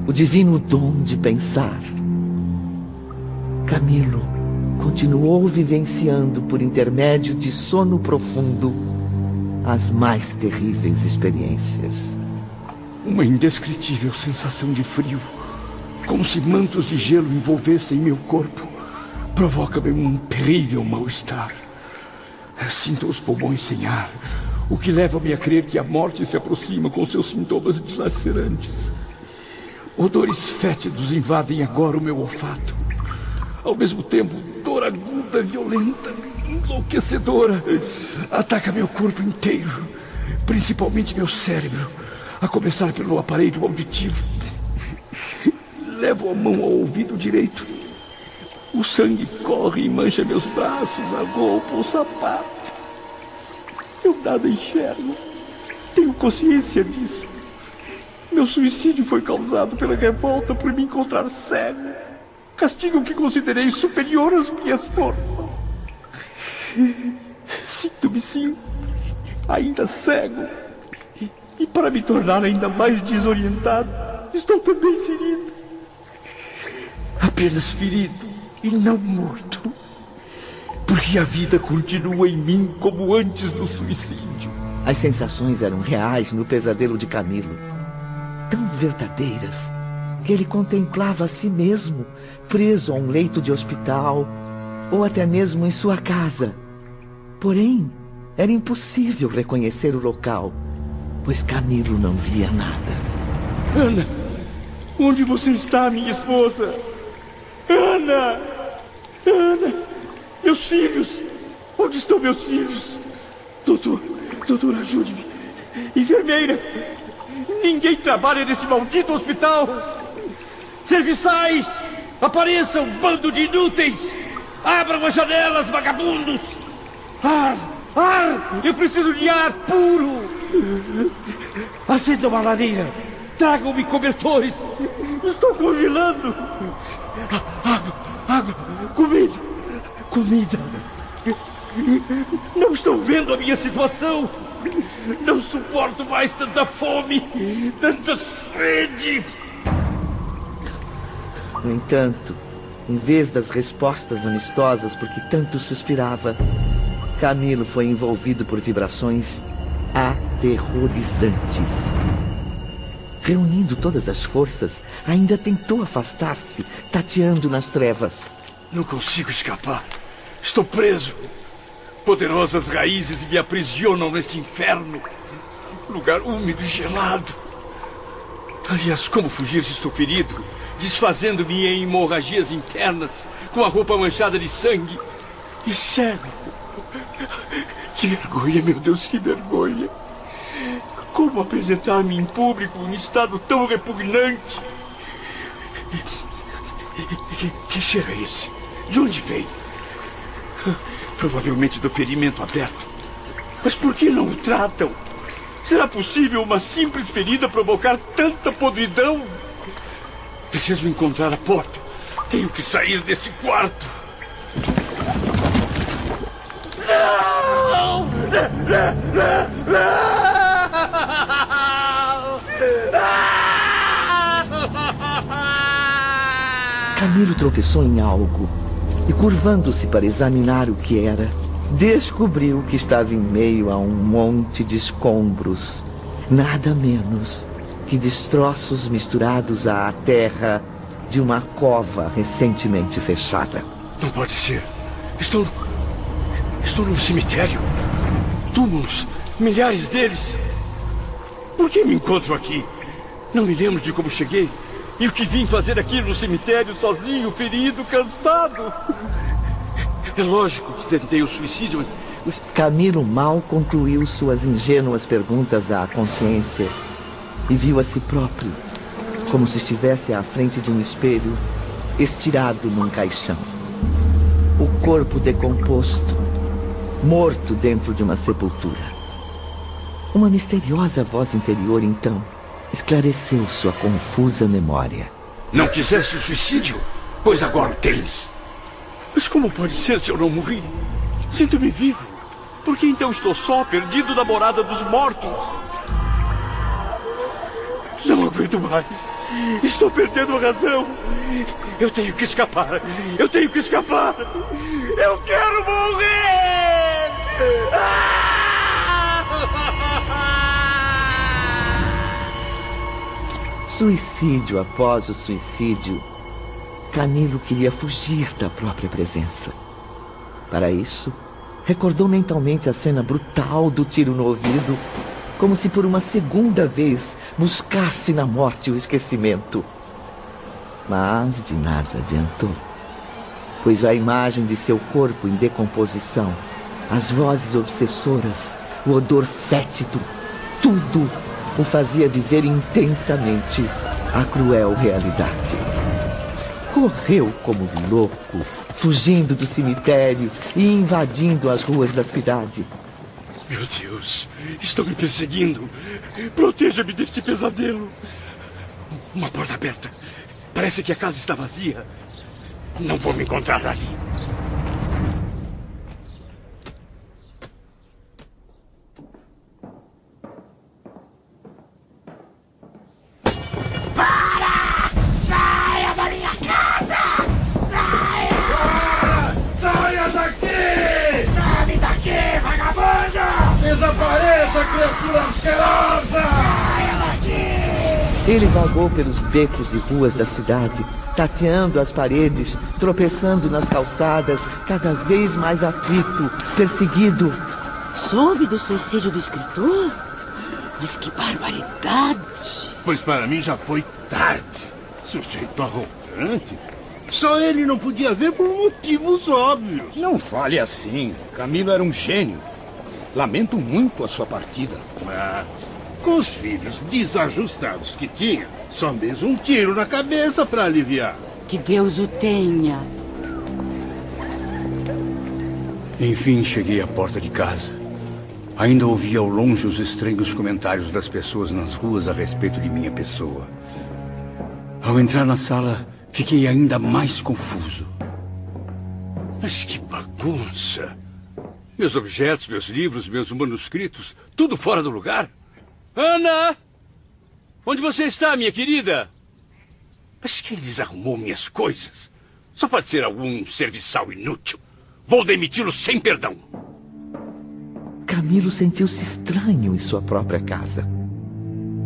o divino dom de pensar. Camilo continuou vivenciando por intermédio de sono profundo as mais terríveis experiências. Uma indescritível sensação de frio, como se mantos de gelo envolvessem meu corpo, provoca-me um terrível mal-estar. Sinto os pulmões sem ar, o que leva-me a crer que a morte se aproxima com seus sintomas dilacerantes. Odores fétidos invadem agora o meu olfato. Ao mesmo tempo, dor aguda, violenta, enlouquecedora, ataca meu corpo inteiro, principalmente meu cérebro, a começar pelo aparelho auditivo. Levo a mão ao ouvido direito. O sangue corre e mancha meus braços, a roupa, o sapato. Eu nada enxergo. Tenho consciência disso. Meu suicídio foi causado pela revolta por me encontrar cego. Castigo que considerei superior às minhas forças. Sinto-me sim, ainda cego. E para me tornar ainda mais desorientado, estou também ferido. Apenas ferido e não morto. Porque a vida continua em mim como antes do suicídio. As sensações eram reais no pesadelo de Camilo. Tão verdadeiras que ele contemplava a si mesmo, preso a um leito de hospital ou até mesmo em sua casa. Porém, era impossível reconhecer o local pois Camilo não via nada. Ana! Onde você está, minha esposa? Ana! Ana! Meus filhos! Onde estão meus filhos? Doutor, doutor, ajude-me. Enfermeira! Ninguém trabalha nesse maldito hospital! Serviçais! Apareçam, bando de inúteis! Abram as janelas, vagabundos! Ar! Ar! Eu preciso de ar puro! Acenda uma lareira! Tragam-me cobertores! Estou congelando! Água! Água! Comida! Comida! Não estão vendo a minha situação? Não suporto mais tanta fome, tanta sede! No entanto, em vez das respostas amistosas por que tanto suspirava, Camilo foi envolvido por vibrações aterrorizantes. Reunindo todas as forças, ainda tentou afastar-se, tateando nas trevas. Não consigo escapar. Estou preso. Poderosas raízes me aprisionam neste inferno. Lugar úmido e gelado. Aliás, como fugir se estou ferido, desfazendo-me em hemorragias internas, com a roupa manchada de sangue e cego? Que vergonha, meu Deus, que vergonha! Como apresentar-me em público em estado tão repugnante? Que, que cheiro é esse? De onde vem? Provavelmente do ferimento aberto. Mas por que não o tratam? Será possível uma simples ferida provocar tanta podridão? Preciso encontrar a porta. Tenho que sair desse quarto. Não! Não! Não! Camilo tropeçou em algo e, curvando-se para examinar o que era, descobriu que estava em meio a um monte de escombros, nada menos que destroços misturados à terra de uma cova recentemente fechada. Não pode ser. Estou. Estou num cemitério. Túmulos, milhares deles. Por que me encontro aqui? Não me lembro de como cheguei. E o que vim fazer aqui no cemitério sozinho, ferido, cansado? É lógico que tentei o suicídio, mas. Camilo mal concluiu suas ingênuas perguntas à consciência e viu a si próprio, como se estivesse à frente de um espelho, estirado num caixão. O corpo decomposto, morto dentro de uma sepultura. Uma misteriosa voz interior, então, esclareceu sua confusa memória. Não quiseste o suicídio? Pois agora o tens. Mas como pode ser se eu não morri? Sinto-me vivo. Por que então estou só, perdido na morada dos mortos? Aguento mais. Estou perdendo a razão. Eu tenho que escapar. Eu tenho que escapar. Eu quero morrer! Suicídio após o suicídio, Camilo queria fugir da própria presença. Para isso, recordou mentalmente a cena brutal do tiro no ouvido, como se por uma segunda vez buscasse na morte o esquecimento. Mas de nada adiantou, pois a imagem de seu corpo em decomposição, as vozes obsessoras, o odor fétido, tudo o fazia viver intensamente a cruel realidade. Correu como louco, fugindo do cemitério e invadindo as ruas da cidade. Meu Deus, estão me perseguindo. Proteja-me deste pesadelo. Uma porta aberta. Parece que a casa está vazia. Não vou me encontrar ali. Desapareça, criatura asquerosa! Ele vagou pelos becos e ruas da cidade, tateando as paredes, tropeçando nas calçadas, cada vez mais aflito, perseguido. Soube do suicídio do escritor? Mas que barbaridade! Pois para mim já foi tarde. Sujeito arrogante. Só ele não podia ver por motivos óbvios. Não fale assim. Camilo era um gênio. Lamento muito a sua partida. Ah, com os filhos desajustados que tinha, só mesmo um tiro na cabeça para aliviar. Que Deus o tenha. Enfim, cheguei à porta de casa. Ainda ouvia ao longe os estranhos comentários das pessoas nas ruas a respeito de minha pessoa. Ao entrar na sala, fiquei ainda mais confuso. Mas que bagunça! Meus objetos, meus livros, meus manuscritos, tudo fora do lugar. Ana! Onde você está, minha querida? Mas quem desarrumou minhas coisas? Só pode ser algum serviçal inútil. Vou demiti-lo sem perdão. Camilo sentiu-se estranho em sua própria casa.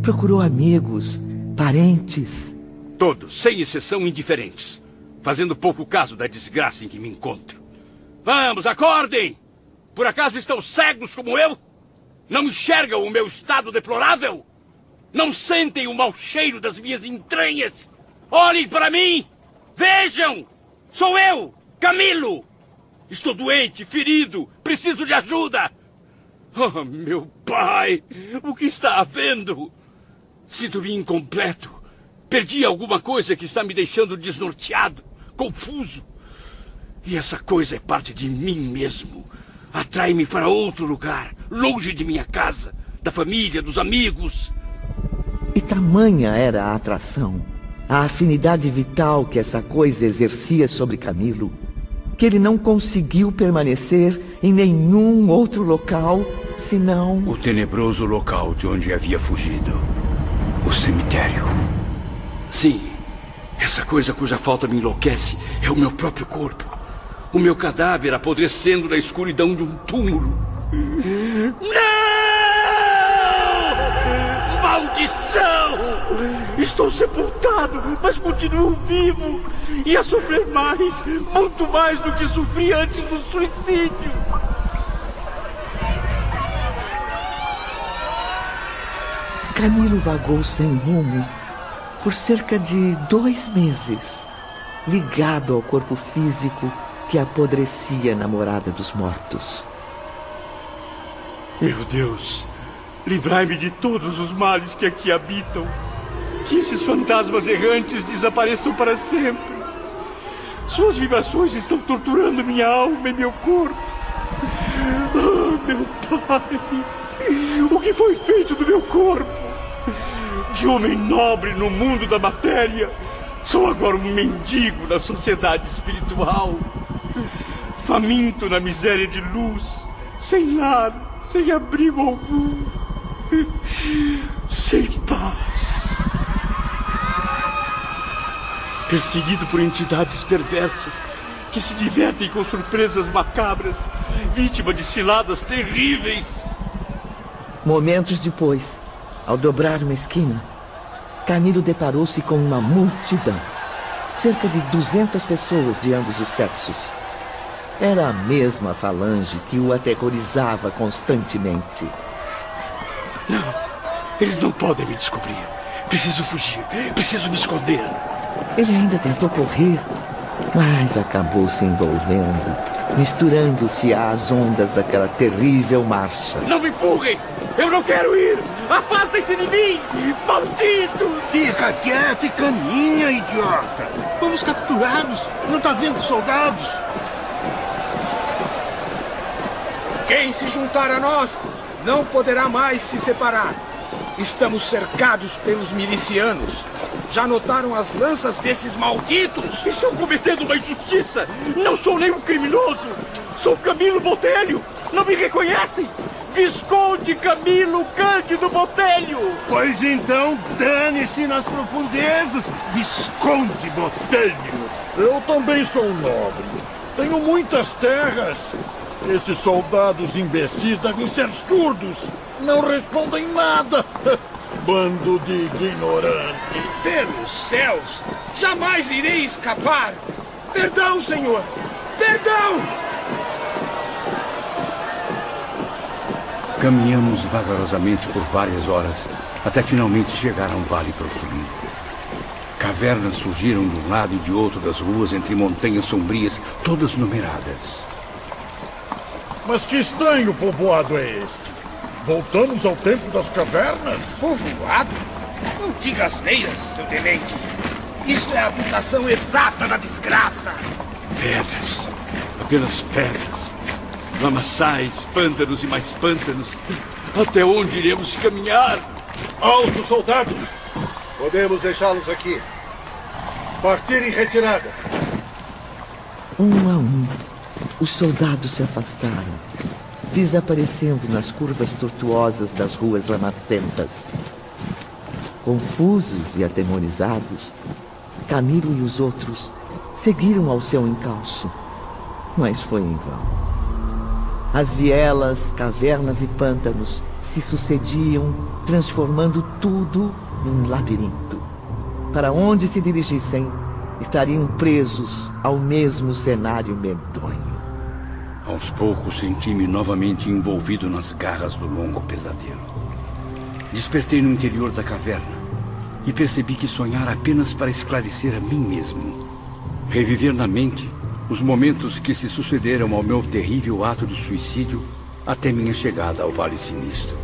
Procurou amigos, parentes. Todos, sem exceção, indiferentes. Fazendo pouco caso da desgraça em que me encontro. Vamos, acordem! Por acaso estão cegos como eu? Não enxergam o meu estado deplorável? Não sentem o mau cheiro das minhas entranhas? Olhem para mim! Vejam! Sou eu, Camilo! Estou doente, ferido, preciso de ajuda! Oh, meu pai, o que está havendo? Sinto-me incompleto. Perdi alguma coisa que está me deixando desnorteado, confuso. E essa coisa é parte de mim mesmo. Atrai-me para outro lugar, longe de minha casa, da família, dos amigos. E tamanha era a atração, a afinidade vital que essa coisa exercia sobre Camilo, que ele não conseguiu permanecer em nenhum outro local senão. O tenebroso local de onde havia fugido o cemitério. Sim, essa coisa cuja falta me enlouquece é o meu próprio corpo. O meu cadáver apodrecendo na escuridão de um túmulo. Não! Maldição! Estou sepultado, mas continuo vivo. E a sofrer mais, muito mais do que sofri antes do suicídio. Camilo vagou sem rumo por cerca de dois meses, ligado ao corpo físico que apodrecia na morada dos mortos. Meu Deus, livrai-me de todos os males que aqui habitam. Que esses fantasmas errantes desapareçam para sempre. Suas vibrações estão torturando minha alma e meu corpo. Ah, meu pai, o que foi feito do meu corpo? De homem nobre no mundo da matéria, sou agora um mendigo na sociedade espiritual. Faminto na miséria de luz, sem lar, sem abrigo algum, sem paz. Perseguido por entidades perversas que se divertem com surpresas macabras, vítima de ciladas terríveis. Momentos depois, ao dobrar uma esquina, Camilo deparou-se com uma multidão. Cerca de 200 pessoas de ambos os sexos. Era a mesma falange que o aterrorizava constantemente. Não, eles não podem me descobrir. Preciso fugir, preciso me esconder. Ele ainda tentou correr, mas acabou se envolvendo, misturando-se às ondas daquela terrível marcha. Não me empurrem! Eu não quero ir! Afastem-se de mim! Malditos! Fica quieto e caminha, idiota! Fomos capturados! Não tá vendo soldados? Quem se juntar a nós não poderá mais se separar. Estamos cercados pelos milicianos. Já notaram as lanças desses malditos? Estão cometendo uma injustiça! Não sou nenhum criminoso! Sou Camilo Botelho! Não me reconhecem? Visconde Camilo Cândido Botelho! Pois então, dane-se nas profundezas, Visconde Botelho! Eu também sou nobre. Tenho muitas terras. Esses soldados imbecis devem ser surdos. Não respondem nada. Bando de ignorantes. Pelos céus! Jamais irei escapar! Perdão, senhor! Perdão! Caminhamos vagarosamente por várias horas, até finalmente chegar a um vale profundo. Cavernas surgiram de um lado e de outro das ruas entre montanhas sombrias, todas numeradas. Mas que estranho povoado é este? Voltamos ao tempo das cavernas? Povoado? Não diga asneiras, seu demente. Isto é a habitação exata da desgraça. Pedras. Apenas pedras. Lamaçais, pântanos e mais pântanos. Até onde iremos caminhar? Alto, soldados! Podemos deixá-los aqui. Partir em retirada. Um a um, os soldados se afastaram, desaparecendo nas curvas tortuosas das ruas lamacentas. Confusos e atemorizados, Camilo e os outros seguiram ao seu encalço, mas foi em vão. As vielas, cavernas e pântanos se sucediam, transformando tudo num labirinto. Para onde se dirigissem, estariam presos ao mesmo cenário medonho. Aos poucos senti-me novamente envolvido nas garras do longo pesadelo. despertei no interior da caverna e percebi que sonhara apenas para esclarecer a mim mesmo. Reviver na mente os momentos que se sucederam ao meu terrível ato de suicídio até minha chegada ao Vale Sinistro.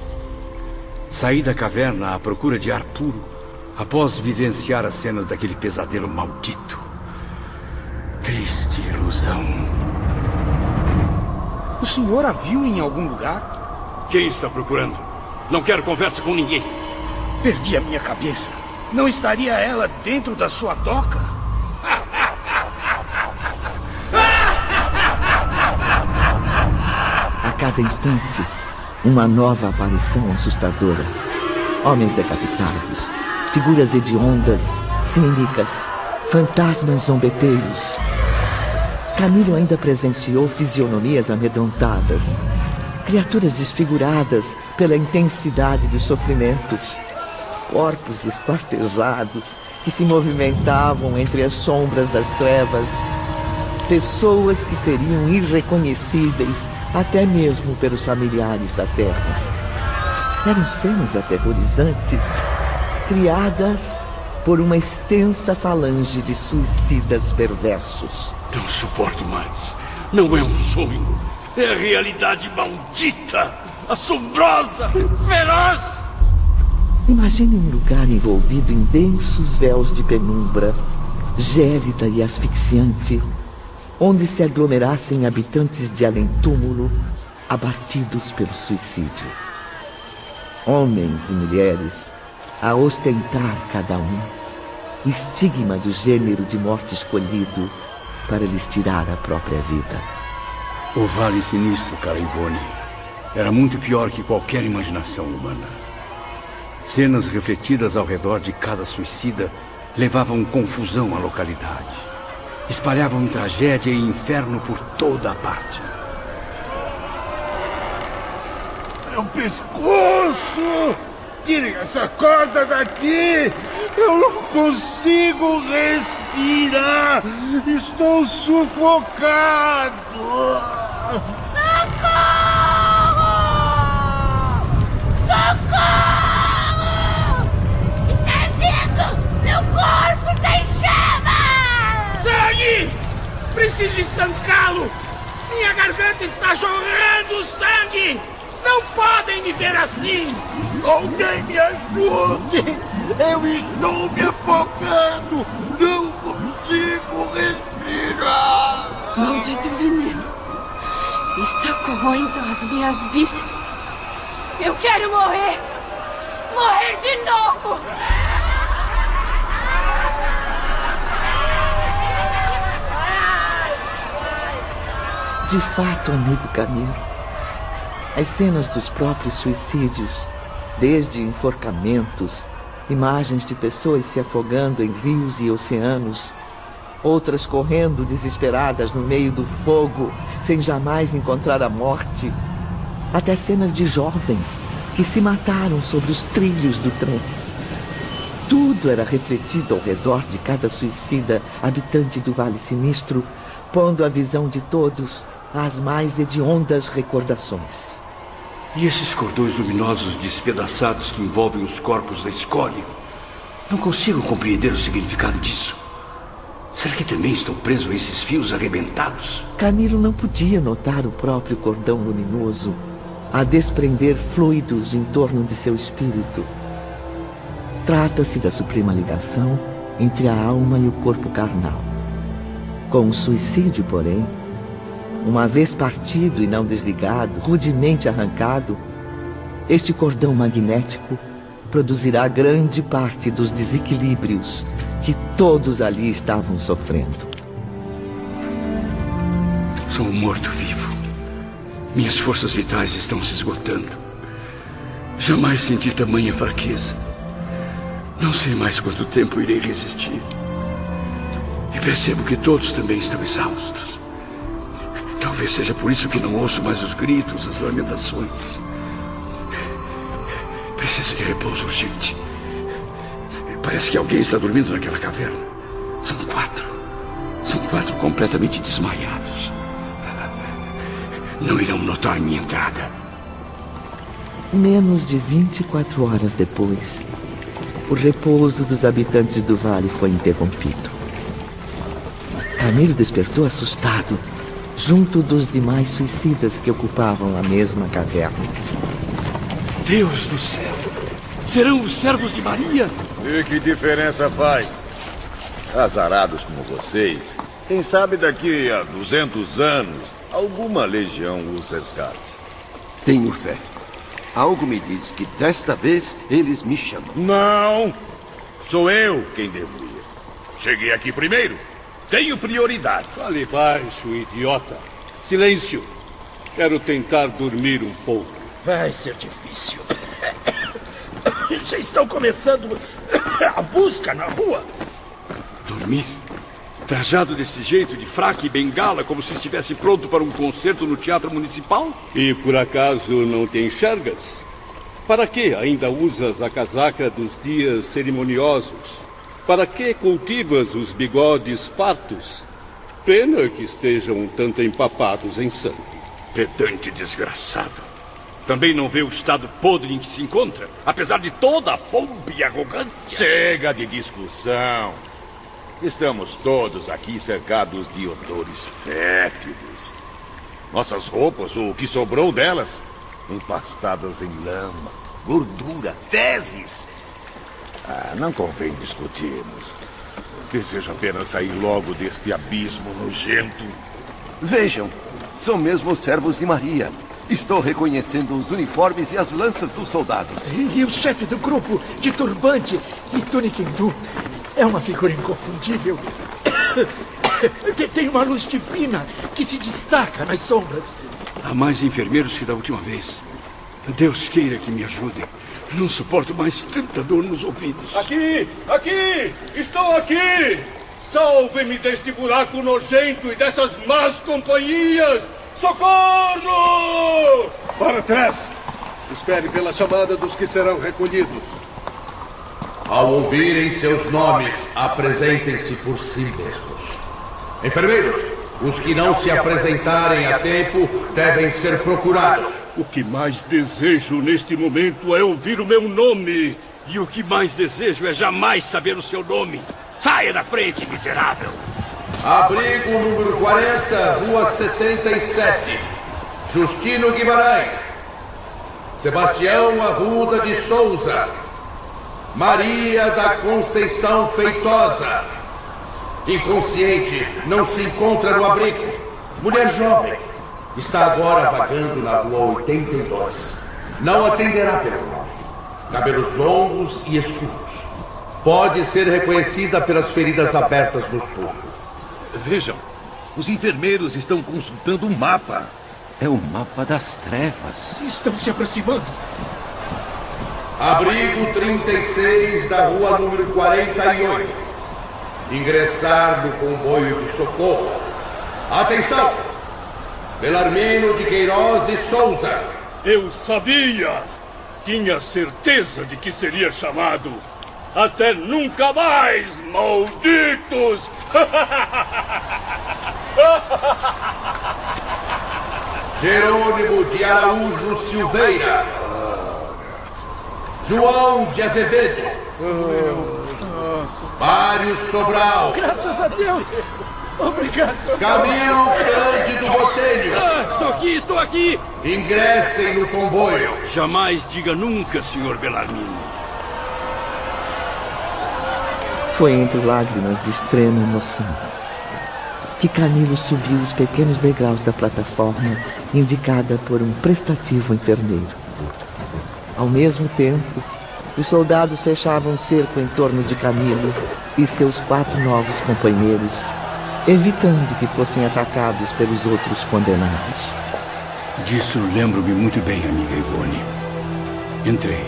Saí da caverna à procura de ar puro após vivenciar as cenas daquele pesadelo maldito. Triste ilusão. O senhor a viu em algum lugar? Quem está procurando? Não quero conversa com ninguém. Perdi a minha cabeça. Não estaria ela dentro da sua toca? A cada instante, uma nova aparição assustadora. Homens decapitados, figuras hediondas, cínicas, fantasmas zombeteiros. Camilo ainda presenciou fisionomias amedrontadas, criaturas desfiguradas pela intensidade dos sofrimentos, corpos esquartejados que se movimentavam entre as sombras das trevas, pessoas que seriam irreconhecíveis até mesmo pelos familiares da terra. Eram cenas aterrorizantes, criadas por uma extensa falange de suicidas perversos. Não suporto mais. Não é um sonho. É a realidade maldita, assombrosa, feroz. Imagine um lugar envolvido em densos véus de penumbra, gélida e asfixiante, onde se aglomerassem habitantes de além-túmulo abatidos pelo suicídio. Homens e mulheres a ostentar cada um estigma do gênero de morte escolhido para lhes tirar a própria vida. O Vale Sinistro, Carimbone, era muito pior que qualquer imaginação humana. Cenas refletidas ao redor de cada suicida levavam confusão à localidade. Espalhavam tragédia e inferno por toda a parte. Meu pescoço! Tirem essa corda daqui! Eu não consigo respirar! Estou sufocado! Socorro! Socorro! Está vendo? Meu corpo está em chamas! Sangue! Preciso estancá-lo! Minha garganta está jorrando sangue! Não podem me ver assim! Alguém me ajude! Eu estou me afogando! Não consigo respirar! Maldito veneno! Está corroendo as minhas vísceras! Eu quero morrer! Morrer de novo! De fato, amigo Camilo, as cenas dos próprios suicídios, desde enforcamentos, imagens de pessoas se afogando em rios e oceanos, outras correndo desesperadas no meio do fogo, sem jamais encontrar a morte, até cenas de jovens que se mataram sobre os trilhos do trem. Tudo era refletido ao redor de cada suicida habitante do Vale Sinistro, pondo a visão de todos às mais hediondas recordações. E esses cordões luminosos despedaçados que envolvem os corpos da escória? Não consigo compreender o significado disso. Será que também estou preso a esses fios arrebentados? Camilo não podia notar o próprio cordão luminoso a desprender fluidos em torno de seu espírito. Trata-se da suprema ligação entre a alma e o corpo carnal. Com o suicídio, porém, uma vez partido e não desligado, rudemente arrancado, este cordão magnético produzirá grande parte dos desequilíbrios que todos ali estavam sofrendo. Sou um morto-vivo. Minhas forças vitais estão se esgotando. Jamais senti tamanha fraqueza. Não sei mais quanto tempo irei resistir. E percebo que todos também estão exaustos. Talvez seja por isso que não ouço mais os gritos, as lamentações. Preciso de repouso urgente. Parece que alguém está dormindo naquela caverna. São quatro. São quatro completamente desmaiados. Não irão notar minha entrada. Menos de 24 horas depois, o repouso dos habitantes do vale foi interrompido. Camilo despertou assustado, junto dos demais suicidas que ocupavam a mesma caverna. Deus do céu! Serão os servos de Maria? E que diferença faz? Azarados como vocês, quem sabe daqui a 200 anos alguma legião os resgate. Tenho fé. Algo me diz que desta vez eles me chamam. Não! Sou eu quem devo ir. Cheguei aqui primeiro. Tenho prioridade. Fale baixo, idiota. Silêncio. Quero tentar dormir um pouco. Vai ser difícil. Já estão começando a busca na rua. Dormir? Trajado desse jeito, de fraque e bengala, como se estivesse pronto para um concerto no Teatro Municipal? E por acaso não te enxergas? Para que ainda usas a casaca dos dias cerimoniosos? Para que cultivas os bigodes fartos? Pena que estejam um tanto empapados em sangue. Pedante desgraçado. Também não vê o estado podre em que se encontra, apesar de toda a pompa e arrogância. Chega de discussão. Estamos todos aqui cercados de odores fétidos. Nossas roupas, o que sobrou delas, empastadas em lama, gordura, fezes. Ah, não convém discutirmos. Desejo apenas sair logo deste abismo nojento. Vejam, são mesmo os servos de Maria. Estou reconhecendo os uniformes e as lanças dos soldados. E o chefe do grupo, de turbante e túnica hindu. É uma figura inconfundível. Tem uma luz divina que se destaca nas sombras. Há mais enfermeiros que da última vez. Deus queira que me ajudem. Não suporto mais tanta dor nos ouvidos. Aqui! Aqui! Estou aqui! Salve-me deste buraco nojento e dessas más companhias! Socorro! Para trás! Espere pela chamada dos que serão recolhidos. Ao ouvirem seus nomes, apresentem-se por si mesmos. Enfermeiros, os que não se apresentarem a tempo devem ser procurados. O que mais desejo neste momento é ouvir o meu nome. E o que mais desejo é jamais saber o seu nome. Saia da frente, miserável! Abrigo número 40, Rua 77. Justino Guimarães. Sebastião Arruda de Souza. Maria da Conceição Feitosa. Inconsciente, não se encontra no abrigo. Mulher jovem. Está agora vagando na rua 82. Não atenderá pelo nome. Cabelos longos e escuros. Pode ser reconhecida pelas feridas abertas nos pulsos. Vejam, os enfermeiros estão consultando o um mapa. É o mapa das trevas. Estão se aproximando. Abrigo 36 da rua número 48. Ingressar no comboio de socorro. Atenção! Belarmino de Queiroz e Souza. Eu sabia! Tinha certeza de que seria chamado. Até nunca mais, malditos! Jerônimo de Araújo Silveira. João de Azevedo. Mário Sobral. Graças a Deus! Obrigado. Camilo Cândido Botelho. Ah, estou aqui, estou aqui. Ingressem no comboio. Jamais diga nunca, senhor Belarmino. Foi entre lágrimas de extrema emoção que Camilo subiu os pequenos degraus da plataforma indicada por um prestativo enfermeiro. Ao mesmo tempo, os soldados fechavam cerco em torno de Camilo e seus quatro novos companheiros, evitando que fossem atacados pelos outros condenados. Disso lembro-me muito bem, amiga Ivone. Entrei.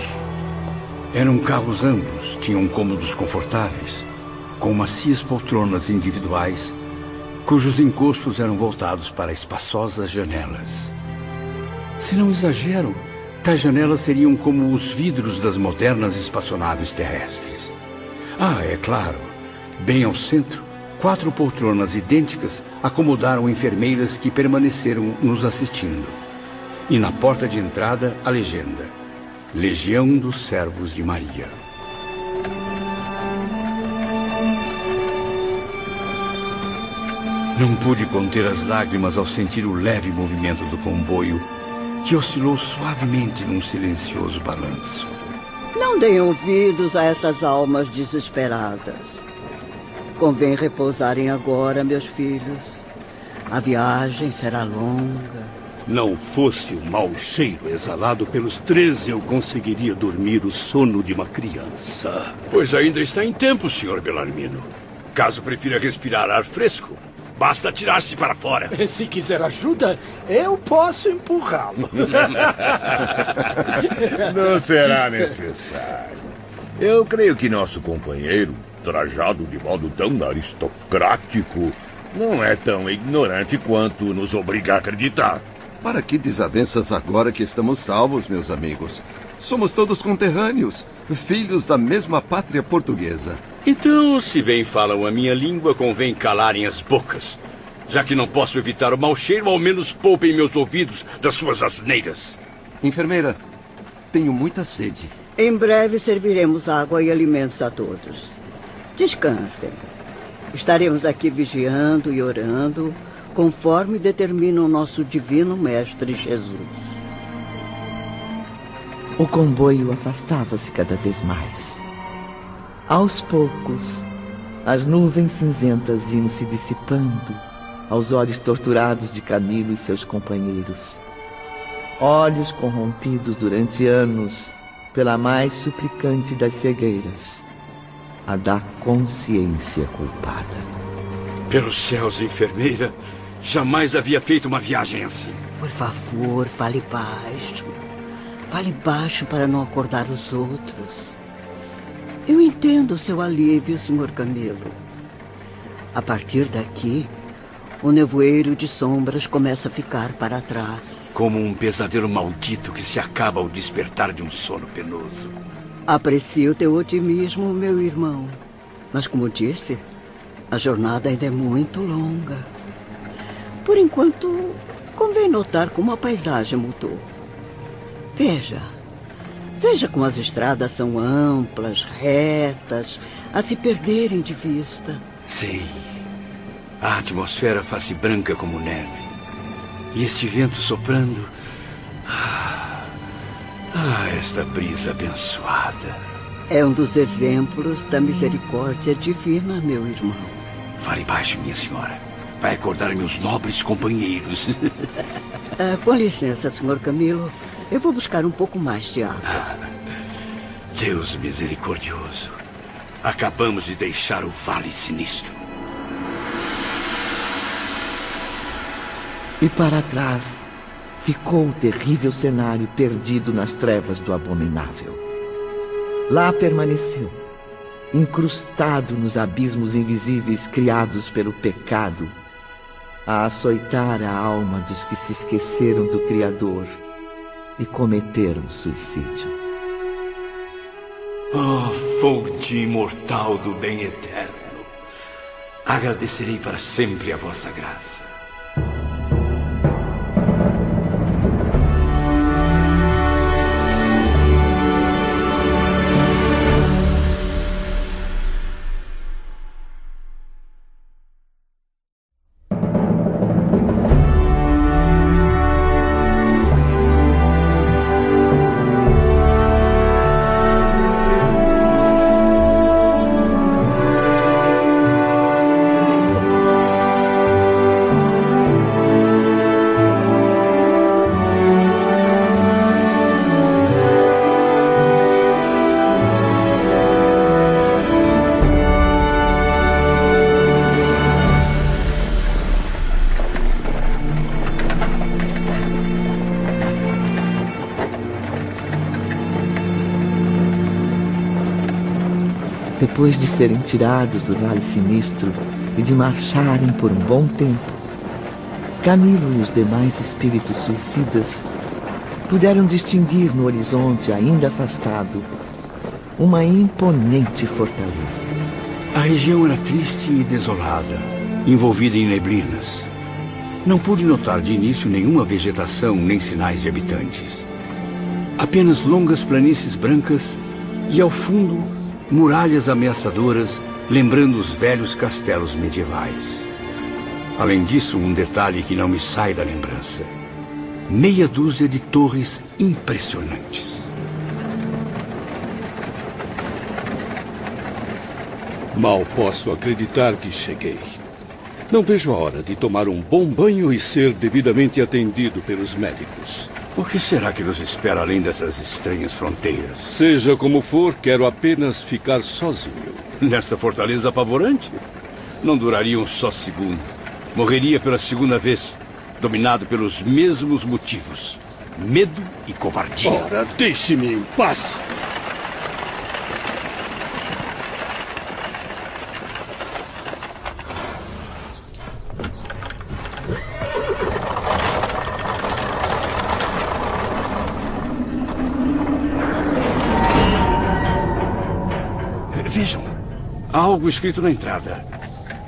Eram carros amplos, tinham cômodos confortáveis, com macias poltronas individuais, cujos encostos eram voltados para espaçosas janelas. Se não exagero, tais janelas seriam como os vidros das modernas espaçonaves terrestres. Ah, é claro, bem ao centro, quatro poltronas idênticas acomodaram enfermeiras que permaneceram nos assistindo. E na porta de entrada, a legenda: Legião dos Servos de Maria. Não pude conter as lágrimas ao sentir o leve movimento do comboio, que oscilou suavemente num silencioso balanço. Não deem ouvidos a essas almas desesperadas. Convém repousarem agora, meus filhos. A viagem será longa. Não fosse o mau cheiro exalado pelos três, eu conseguiria dormir o sono de uma criança. Pois ainda está em tempo, Sr. Belarmino. Caso prefira respirar ar fresco, basta tirar-se para fora. Se quiser ajuda, eu posso empurrá-lo. Não será necessário. Eu creio que nosso companheiro, trajado de modo tão aristocrático, não é tão ignorante quanto nos obriga a acreditar. Para que desavenças agora que estamos salvos, meus amigos? Somos todos conterrâneos, filhos da mesma pátria portuguesa. Então, se bem falam a minha língua, convém calarem as bocas. Já que não posso evitar o mau cheiro, ao menos poupem meus ouvidos das suas asneiras. Enfermeira, tenho muita sede. Em breve serviremos água e alimentos a todos. Descansem. Estaremos aqui vigiando e orando conforme determina o nosso divino Mestre Jesus. O comboio afastava-se cada vez mais. Aos poucos, as nuvens cinzentas iam se dissipando aos olhos torturados de Camilo e seus companheiros. Olhos corrompidos durante anos pela mais suplicante das cegueiras, a da consciência culpada. Pelos céus, enfermeira, Jamais havia feito uma viagem assim. Por favor, fale baixo. Fale baixo para não acordar os outros. Eu entendo o seu alívio, Sr. Camilo. A partir daqui, o nevoeiro de sombras começa a ficar para trás. Como um pesadelo maldito que se acaba ao despertar de um sono penoso. Aprecio teu otimismo, meu irmão. Mas, como disse, a jornada ainda é muito longa. Por enquanto, convém notar como a paisagem mudou. Veja. Veja como as estradas são amplas, retas, a se perderem de vista. Sim. A atmosfera faz-se branca como neve. E este vento soprando. Ah, ah, esta brisa abençoada. É um dos exemplos da misericórdia divina, meu irmão. Fale baixo, minha senhora. Vai acordar meus nobres companheiros. ah, com licença, senhor Camilo. Eu vou buscar um pouco mais de água. Ah, Deus misericordioso. Acabamos de deixar o vale sinistro. E para trás ficou o terrível cenário perdido nas trevas do abominável. Lá permaneceu, incrustado nos abismos invisíveis criados pelo pecado a açoitar a alma dos que se esqueceram do Criador e cometeram suicídio. Oh, fonte imortal do bem eterno, agradecerei para sempre a vossa graça. Depois de serem tirados do vale sinistro e de marcharem por um bom tempo, Camilo e os demais espíritos suicidas puderam distinguir no horizonte ainda afastado uma imponente fortaleza. A região era triste e desolada, envolvida em neblinas. Não pude notar de início nenhuma vegetação nem sinais de habitantes. Apenas longas planícies brancas e, ao fundo, muralhas ameaçadoras, lembrando os velhos castelos medievais. Além disso, um detalhe que não me sai da lembrança: meia dúzia de torres impressionantes. Mal posso acreditar que cheguei. Não vejo a hora de tomar um bom banho e ser devidamente atendido pelos médicos. O que será que nos espera além dessas estranhas fronteiras? Seja como for, quero apenas ficar sozinho. Nesta fortaleza apavorante? Não duraria um só segundo. Morreria pela segunda vez, dominado pelos mesmos motivos: medo e covardia. Ora, deixe-me em paz. Algo escrito na entrada.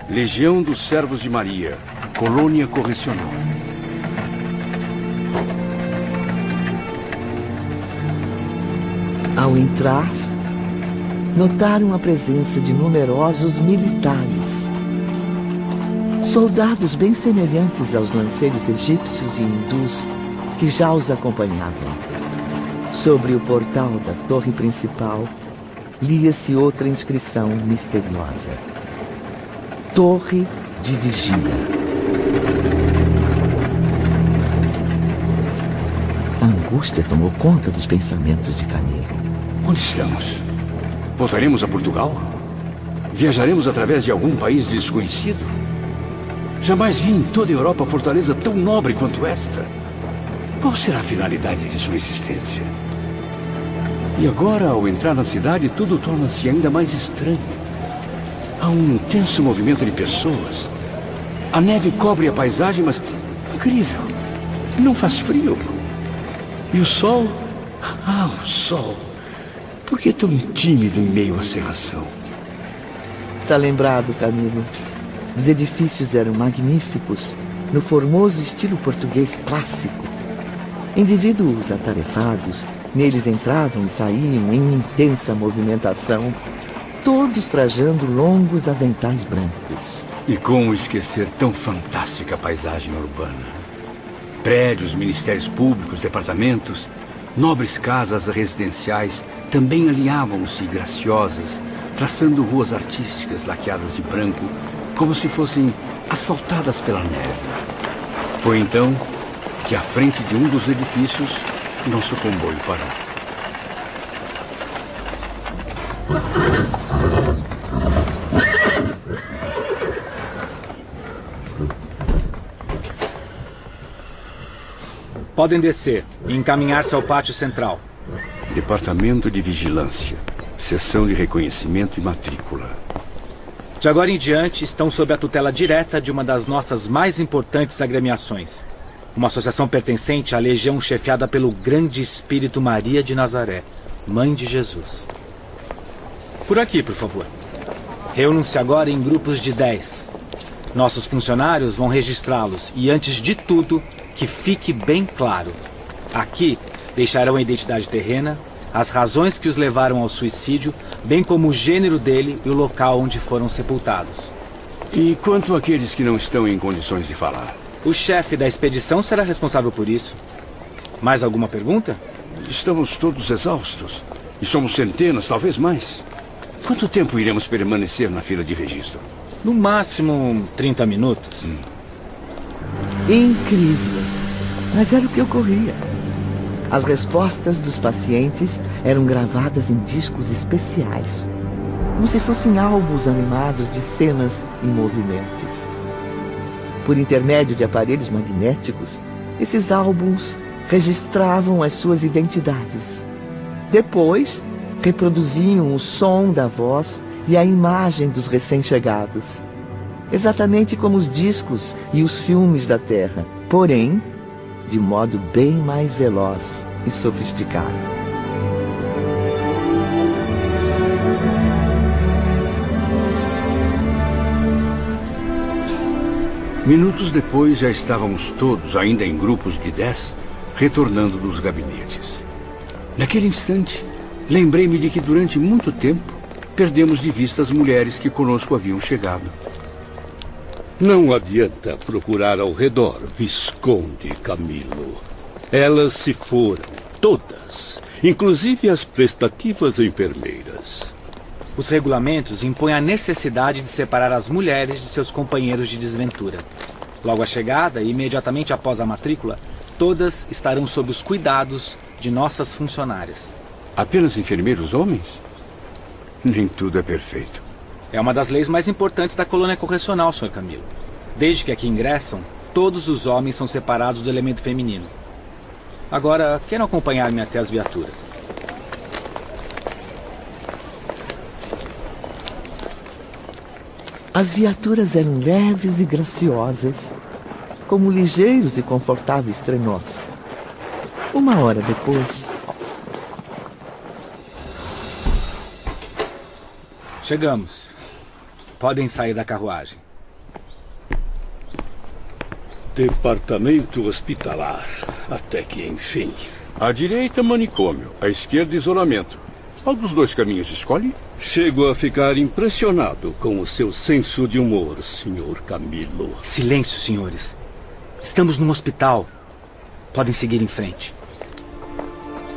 Legião dos Servos de Maria, Colônia Correcional. Ao entrar, notaram a presença de numerosos militares. Soldados bem semelhantes aos lanceiros egípcios e hindus que já os acompanhavam. Sobre o portal da torre principal, lia-se outra inscrição misteriosa: Torre de Vigia. A angústia tomou conta dos pensamentos de Camilo. Onde estamos? Voltaremos a Portugal? Viajaremos através de algum país desconhecido? Jamais vi em toda a Europa fortaleza tão nobre quanto esta. Qual será a finalidade de sua existência? E agora, ao entrar na cidade, tudo torna-se ainda mais estranho. Há um intenso movimento de pessoas. A neve cobre a paisagem, mas incrível. Não faz frio. E o sol? Ah, o sol. Por que tão tímido em meio à serração? Está lembrado, Camilo. Os edifícios eram magníficos, no formoso estilo português clássico. Indivíduos atarefados, neles entravam e saíam em intensa movimentação, todos trajando longos aventais brancos. E como esquecer tão fantástica paisagem urbana? Prédios, ministérios públicos, departamentos, nobres casas residenciais também alinhavam-se graciosas, traçando ruas artísticas laqueadas de branco, como se fossem asfaltadas pela neve. Foi então que, à frente de um dos edifícios, nosso comboio parou. Podem descer e encaminhar-se ao pátio central. Departamento de Vigilância. Seção de Reconhecimento e Matrícula. De agora em diante, estão sob a tutela direta de uma das nossas mais importantes agremiações. Uma associação pertencente à legião chefiada pelo Grande Espírito Maria de Nazaré, Mãe de Jesus. Por aqui, por favor. Reúnam-se agora em grupos de 10. Nossos funcionários vão registrá-los e, antes de tudo, que fique bem claro: aqui deixarão a identidade terrena, as razões que os levaram ao suicídio, bem como o gênero dele e o local onde foram sepultados. E quanto àqueles que não estão em condições de falar? O chefe da expedição será responsável por isso. Mais alguma pergunta? Estamos todos exaustos. E somos centenas, talvez mais. Quanto tempo iremos permanecer na fila de registro? No máximo 30 minutos. Hum. Incrível. Mas era o que ocorria. As respostas dos pacientes eram gravadas em discos especiais, como se fossem álbuns animados de cenas e movimentos. Por intermédio de aparelhos magnéticos, esses álbuns registravam as suas identidades. Depois, reproduziam o som da voz e a imagem dos recém-chegados. Exatamente como os discos e os filmes da Terra, porém, de modo bem mais veloz e sofisticado. Minutos depois já estávamos todos, ainda em grupos de dez, retornando dos gabinetes. Naquele instante, lembrei-me de que durante muito tempo perdemos de vista as mulheres que conosco haviam chegado. Não adianta procurar ao redor, Visconde Camilo. Elas se foram, todas, inclusive as prestativas enfermeiras. Os regulamentos impõem a necessidade de separar as mulheres de seus companheiros de desventura. Logo à chegada e imediatamente após a matrícula, todas estarão sob os cuidados de nossas funcionárias. Apenas enfermeiros homens? Nem tudo é perfeito. É uma das leis mais importantes da colônia correcional, Sr. Camilo. Desde que aqui ingressam, todos os homens são separados do elemento feminino. Agora, queiram acompanhar-me até as viaturas. As viaturas eram leves e graciosas, como ligeiros e confortáveis trenós. Uma hora depois. Chegamos. Podem sair da carruagem. Departamento hospitalar. Até que enfim. À direita, manicômio. À esquerda, isolamento. Qual dos dois caminhos escolhe? Chego a ficar impressionado com o seu senso de humor, Sr. Camilo. Silêncio, senhores. Estamos num hospital. Podem seguir em frente.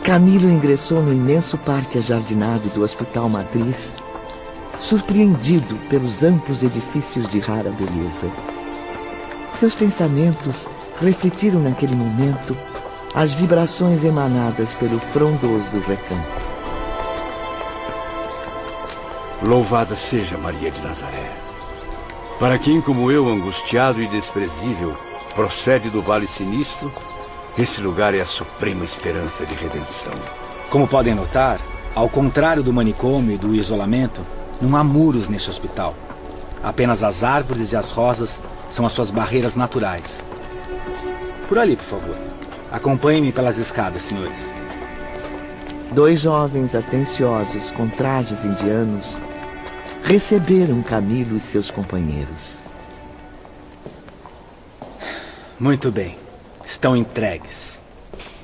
Camilo ingressou no imenso parque ajardinado do Hospital Matriz, surpreendido pelos amplos edifícios de rara beleza. Seus pensamentos refletiram naquele momento as vibrações emanadas pelo frondoso recanto. Louvada seja Maria de Nazaré. Para quem, como eu, angustiado e desprezível, procede do vale sinistro, esse lugar é a suprema esperança de redenção. Como podem notar, ao contrário do manicômio e do isolamento, não há muros nesse hospital. Apenas as árvores e as rosas são as suas barreiras naturais. Por ali, por favor. Acompanhem-me pelas escadas, senhores. Dois jovens atenciosos com trajes indianos receberam Camilo e seus companheiros. Muito bem. Estão entregues.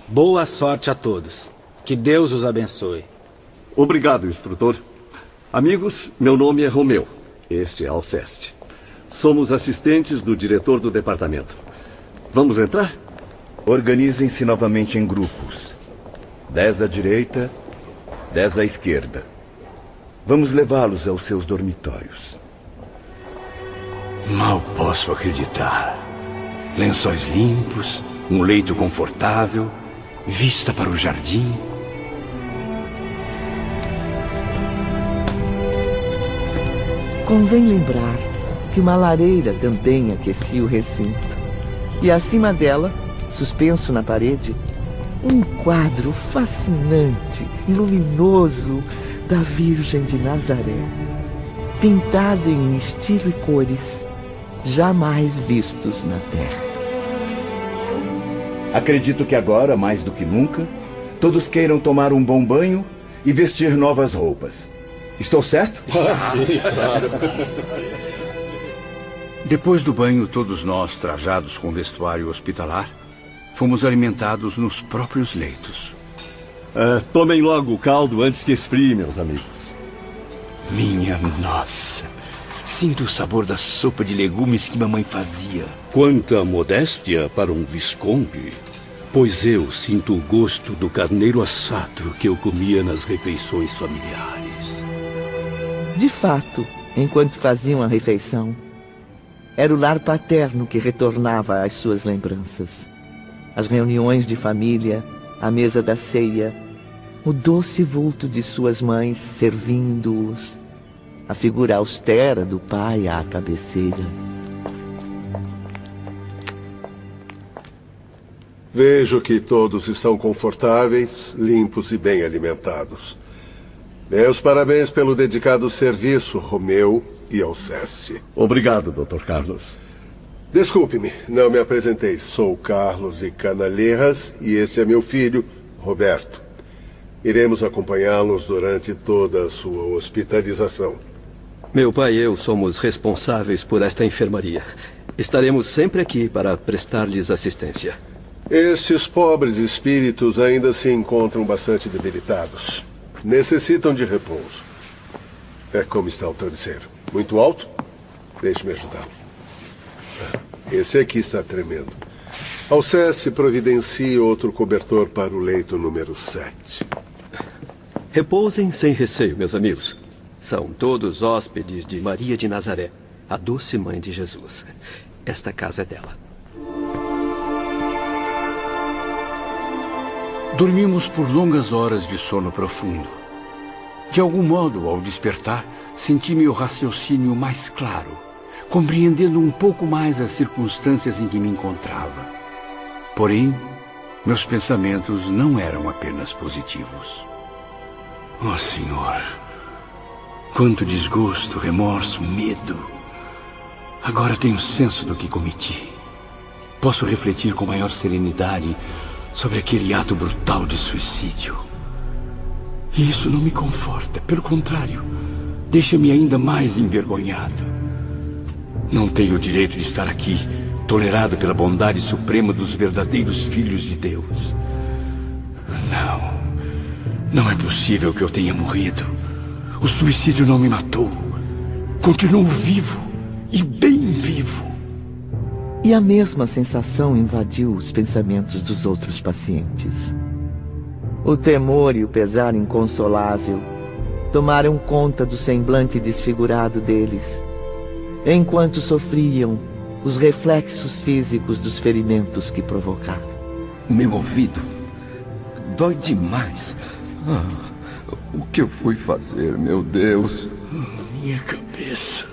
Boa sorte a todos. Que Deus os abençoe. Obrigado, instrutor. Amigos, meu nome é Romeu. Este é Alceste. Somos assistentes do diretor do departamento. Vamos entrar? Organizem-se novamente em grupos. Dez à direita, dez à esquerda. Vamos levá-los aos seus dormitórios. Mal posso acreditar. Lençóis limpos, um leito confortável, vista para o jardim. Convém lembrar que uma lareira também aquecia o recinto. E acima dela, suspenso na parede, um quadro fascinante e luminoso da Virgem de Nazaré, pintado em estilo e cores jamais vistos na Terra. Acredito que agora, mais do que nunca, todos queiram tomar um bom banho e vestir novas roupas. Estou certo? Ah, sim, claro. Depois do banho, todos nós, trajados com vestuário hospitalar, fomos alimentados nos próprios leitos. Uh, tomem logo o caldo antes que esfrie, meus amigos. Minha nossa! Sinto o sabor da sopa de legumes que mamãe fazia. Quanta modéstia para um visconde. Pois eu sinto o gosto do carneiro assado que eu comia nas refeições familiares. De fato, enquanto faziam a refeição, era o lar paterno que retornava às suas lembranças. As reuniões de família, a mesa da ceia, o doce vulto de suas mães servindo-os, a figura austera do pai à cabeceira. Vejo que todos estão confortáveis, limpos e bem alimentados. Meus parabéns pelo dedicado serviço, Romeu e Alceste. Obrigado, Dr. Carlos. Desculpe-me, não me apresentei. Sou Carlos e Canalejas e esse é meu filho, Roberto. Iremos acompanhá-los durante toda a sua hospitalização. Meu pai e eu somos responsáveis por esta enfermaria. Estaremos sempre aqui para prestar-lhes assistência. Estes pobres espíritos ainda se encontram bastante debilitados. Necessitam de repouso. É como está o travesseiro. Muito alto? Deixe-me ajudá-lo. Esse aqui está tremendo. Alceste providencie outro cobertor para o leito número 7. Repousem sem receio, meus amigos. São todos hóspedes de Maria de Nazaré, a doce mãe de Jesus. Esta casa é dela. Dormimos por longas horas de sono profundo. De algum modo, ao despertar, senti meu raciocínio mais claro, compreendendo um pouco mais as circunstâncias em que me encontrava. Porém, meus pensamentos não eram apenas positivos. Oh, Senhor, quanto desgosto, remorso, medo. Agora tenho senso do que cometi. Posso refletir com maior serenidade sobre aquele ato brutal de suicídio. E isso não me conforta, pelo contrário, deixa-me ainda mais envergonhado. Não tenho o direito de estar aqui, tolerado pela bondade suprema dos verdadeiros filhos de Deus. Não. Não é possível que eu tenha morrido. O suicídio não me matou. Continuo vivo e bem vivo. E a mesma sensação invadiu os pensamentos dos outros pacientes. O temor e o pesar inconsolável tomaram conta do semblante desfigurado deles, enquanto sofriam os reflexos físicos dos ferimentos que provocaram. Meu ouvido dói demais. Ah, o que eu fui fazer, meu Deus? Minha cabeça.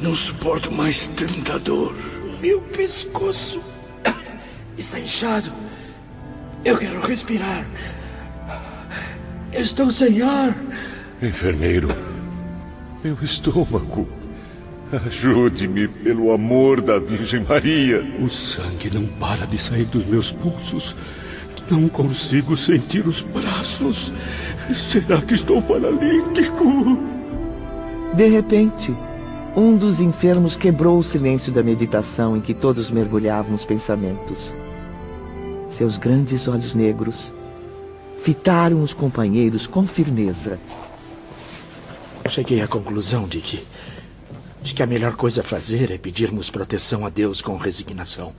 Não suporto mais tanta dor. Meu pescoço está inchado. Eu quero respirar. Estou sem ar. Enfermeiro, meu estômago. Ajude-me pelo amor da Virgem Maria. O sangue não para de sair dos meus pulsos. Não consigo sentir os braços. Será que estou paralítico? De repente, um dos enfermos quebrou o silêncio da meditação em que todos mergulhavam os pensamentos. Seus grandes olhos negros fitaram os companheiros com firmeza. Cheguei à conclusão de que de que a melhor coisa a fazer é pedirmos proteção a Deus com resignação.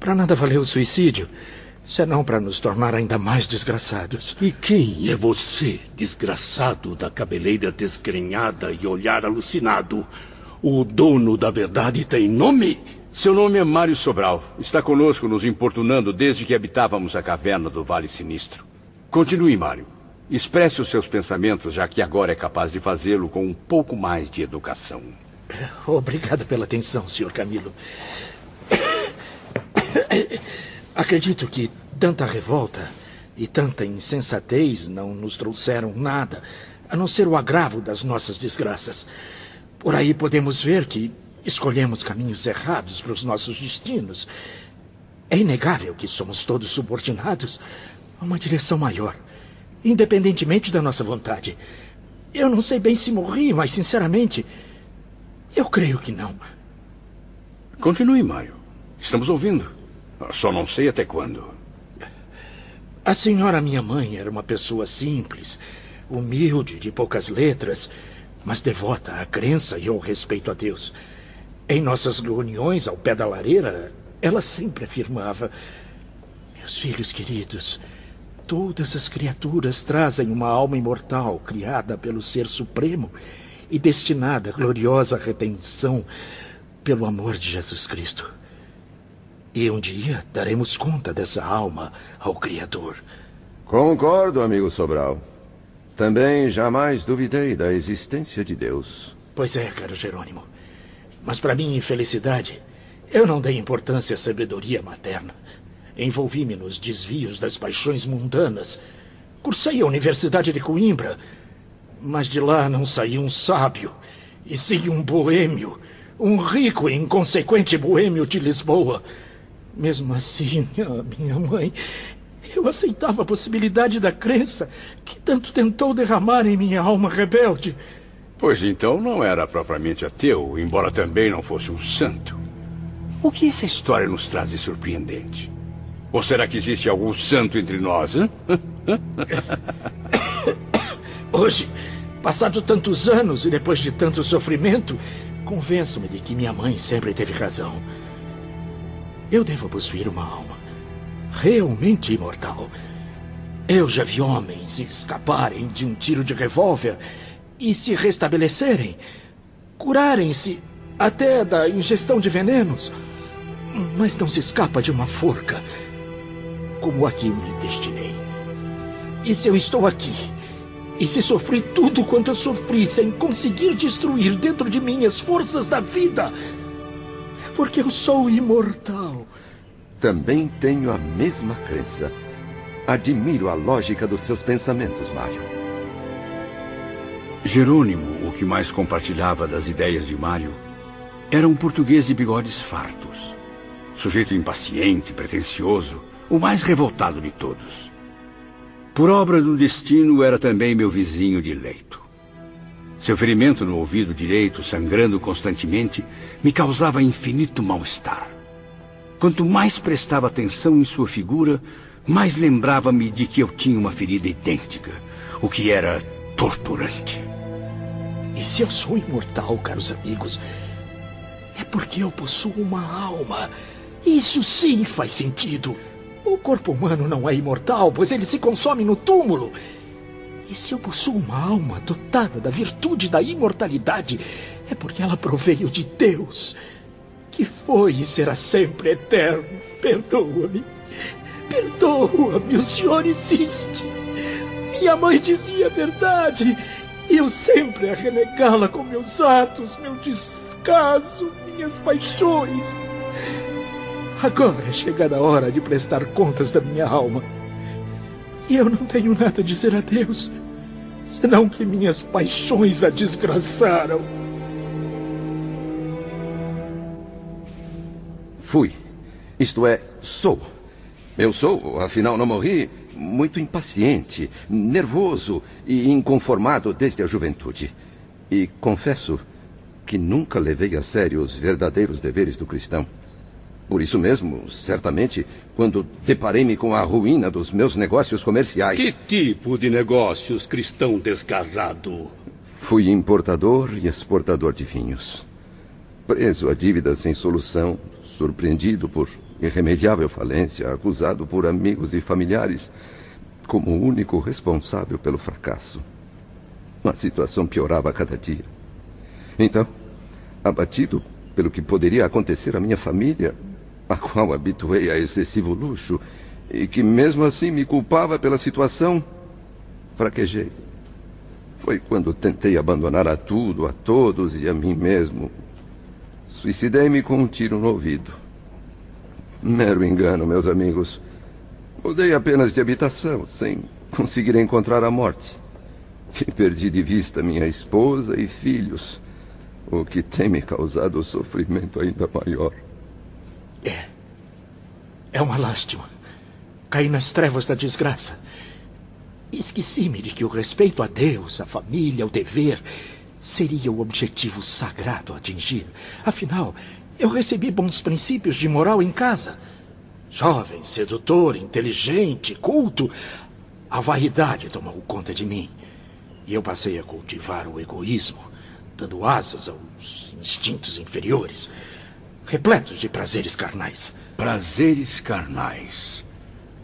Para nada valeu o suicídio, senão para nos tornar ainda mais desgraçados. E quem é você, desgraçado da cabeleira desgrenhada e olhar alucinado? O dono da verdade tem nome? Seu nome é Mário Sobral. Está conosco nos importunando desde que habitávamos a caverna do Vale Sinistro. Continue, Mário. Expresse os seus pensamentos, já que agora é capaz de fazê-lo com um pouco mais de educação. Obrigado pela atenção, Sr. Camilo. Acredito que tanta revolta e tanta insensatez não nos trouxeram nada, a não ser o agravo das nossas desgraças. Por aí podemos ver que escolhemos caminhos errados para os nossos destinos. É inegável que somos todos subordinados a uma direção maior independentemente da nossa vontade. Eu não sei bem se morri, mas sinceramente, eu creio que não. Continue, Mário. Estamos ouvindo. Só não sei até quando. A senhora, minha mãe, era uma pessoa simples, humilde, de poucas letras, mas devota à crença e ao respeito a Deus. Em nossas reuniões ao pé da lareira, ela sempre afirmava: Meus filhos queridos, Todas as criaturas trazem uma alma imortal criada pelo Ser Supremo e destinada à gloriosa redenção pelo amor de Jesus Cristo. E um dia daremos conta dessa alma ao Criador. Concordo, amigo Sobral. Também jamais duvidei da existência de Deus. Pois é, caro Jerônimo. Mas para minha infelicidade, eu não dei importância à sabedoria materna. Envolvi-me nos desvios das paixões mundanas. Cursei a Universidade de Coimbra, mas de lá não saí um sábio, e sim um boêmio, um rico e inconsequente boêmio de Lisboa. Mesmo assim, minha mãe, eu aceitava a possibilidade da crença que tanto tentou derramar em minha alma rebelde. Pois então não era propriamente ateu, embora também não fosse um santo. O que essa história nos traz de surpreendente? Ou será que existe algum santo entre nós? Hein? Hoje, passado tantos anos e depois de tanto sofrimento, convenço-me de que minha mãe sempre teve razão. Eu devo possuir uma alma realmente imortal. Eu já vi homens escaparem de um tiro de revólver e se restabelecerem, curarem-se até da ingestão de venenos. Mas não se escapa de uma forca, como a que me destinei. E se eu estou aqui, e se sofri tudo quanto eu sofri sem conseguir destruir dentro de mim as forças da vida, porque eu sou imortal. Também tenho a mesma crença. Admiro a lógica dos seus pensamentos, Mário. Jerônimo, o que mais compartilhava das ideias de Mário, era um português de bigodes fartos. Sujeito impaciente, pretensioso, o mais revoltado de todos. Por obra do destino, era também meu vizinho de leito. Seu ferimento no ouvido direito, sangrando constantemente, me causava infinito mal-estar. Quanto mais prestava atenção em sua figura, mais lembrava-me de que eu tinha uma ferida idêntica, o que era torturante. E se eu sou imortal, caros amigos, é porque eu possuo uma alma. Isso sim faz sentido. O corpo humano não é imortal, pois ele se consome no túmulo. E se eu possuo uma alma dotada da virtude da imortalidade, é porque ela proveio de Deus, que foi e será sempre eterno. Perdoa-me. Perdoa-me, o senhor insiste. Minha mãe dizia a verdade. E eu sempre a renegá-la com meus atos, meu descaso, minhas paixões. Agora é chegada a hora de prestar contas da minha alma. E eu não tenho nada a dizer a Deus, senão que minhas paixões a desgraçaram. Fui. Isto é, sou. Eu sou, afinal não morri, muito impaciente, nervoso e inconformado desde a juventude. E confesso que nunca levei a sério os verdadeiros deveres do cristão. Por isso mesmo, certamente, quando deparei-me com a ruína dos meus negócios comerciais. Que tipo de negócios, cristão desgarrado? Fui importador e exportador de vinhos. Preso a dívidas sem solução, surpreendido por irremediável falência, acusado por amigos e familiares como o único responsável pelo fracasso. A situação piorava a cada dia. Então, abatido pelo que poderia acontecer à minha família, a qual habituei a excessivo luxo e que mesmo assim me culpava pela situação, fraquejei. Foi quando tentei abandonar a tudo, a todos e a mim mesmo. Suicidei-me com um tiro no ouvido. Mero engano, meus amigos. Mudei apenas de habitação, sem conseguir encontrar a morte. E perdi de vista minha esposa e filhos, o que tem me causado sofrimento ainda maior. É. É uma lástima. Caí nas trevas da desgraça. Esqueci-me de que o respeito a Deus, a família, o dever, seria o objetivo sagrado a atingir. Afinal, eu recebi bons princípios de moral em casa. Jovem, sedutor, inteligente, culto, a vaidade tomou conta de mim. E eu passei a cultivar o egoísmo, dando asas aos instintos inferiores repletos de prazeres carnais. Prazeres carnais.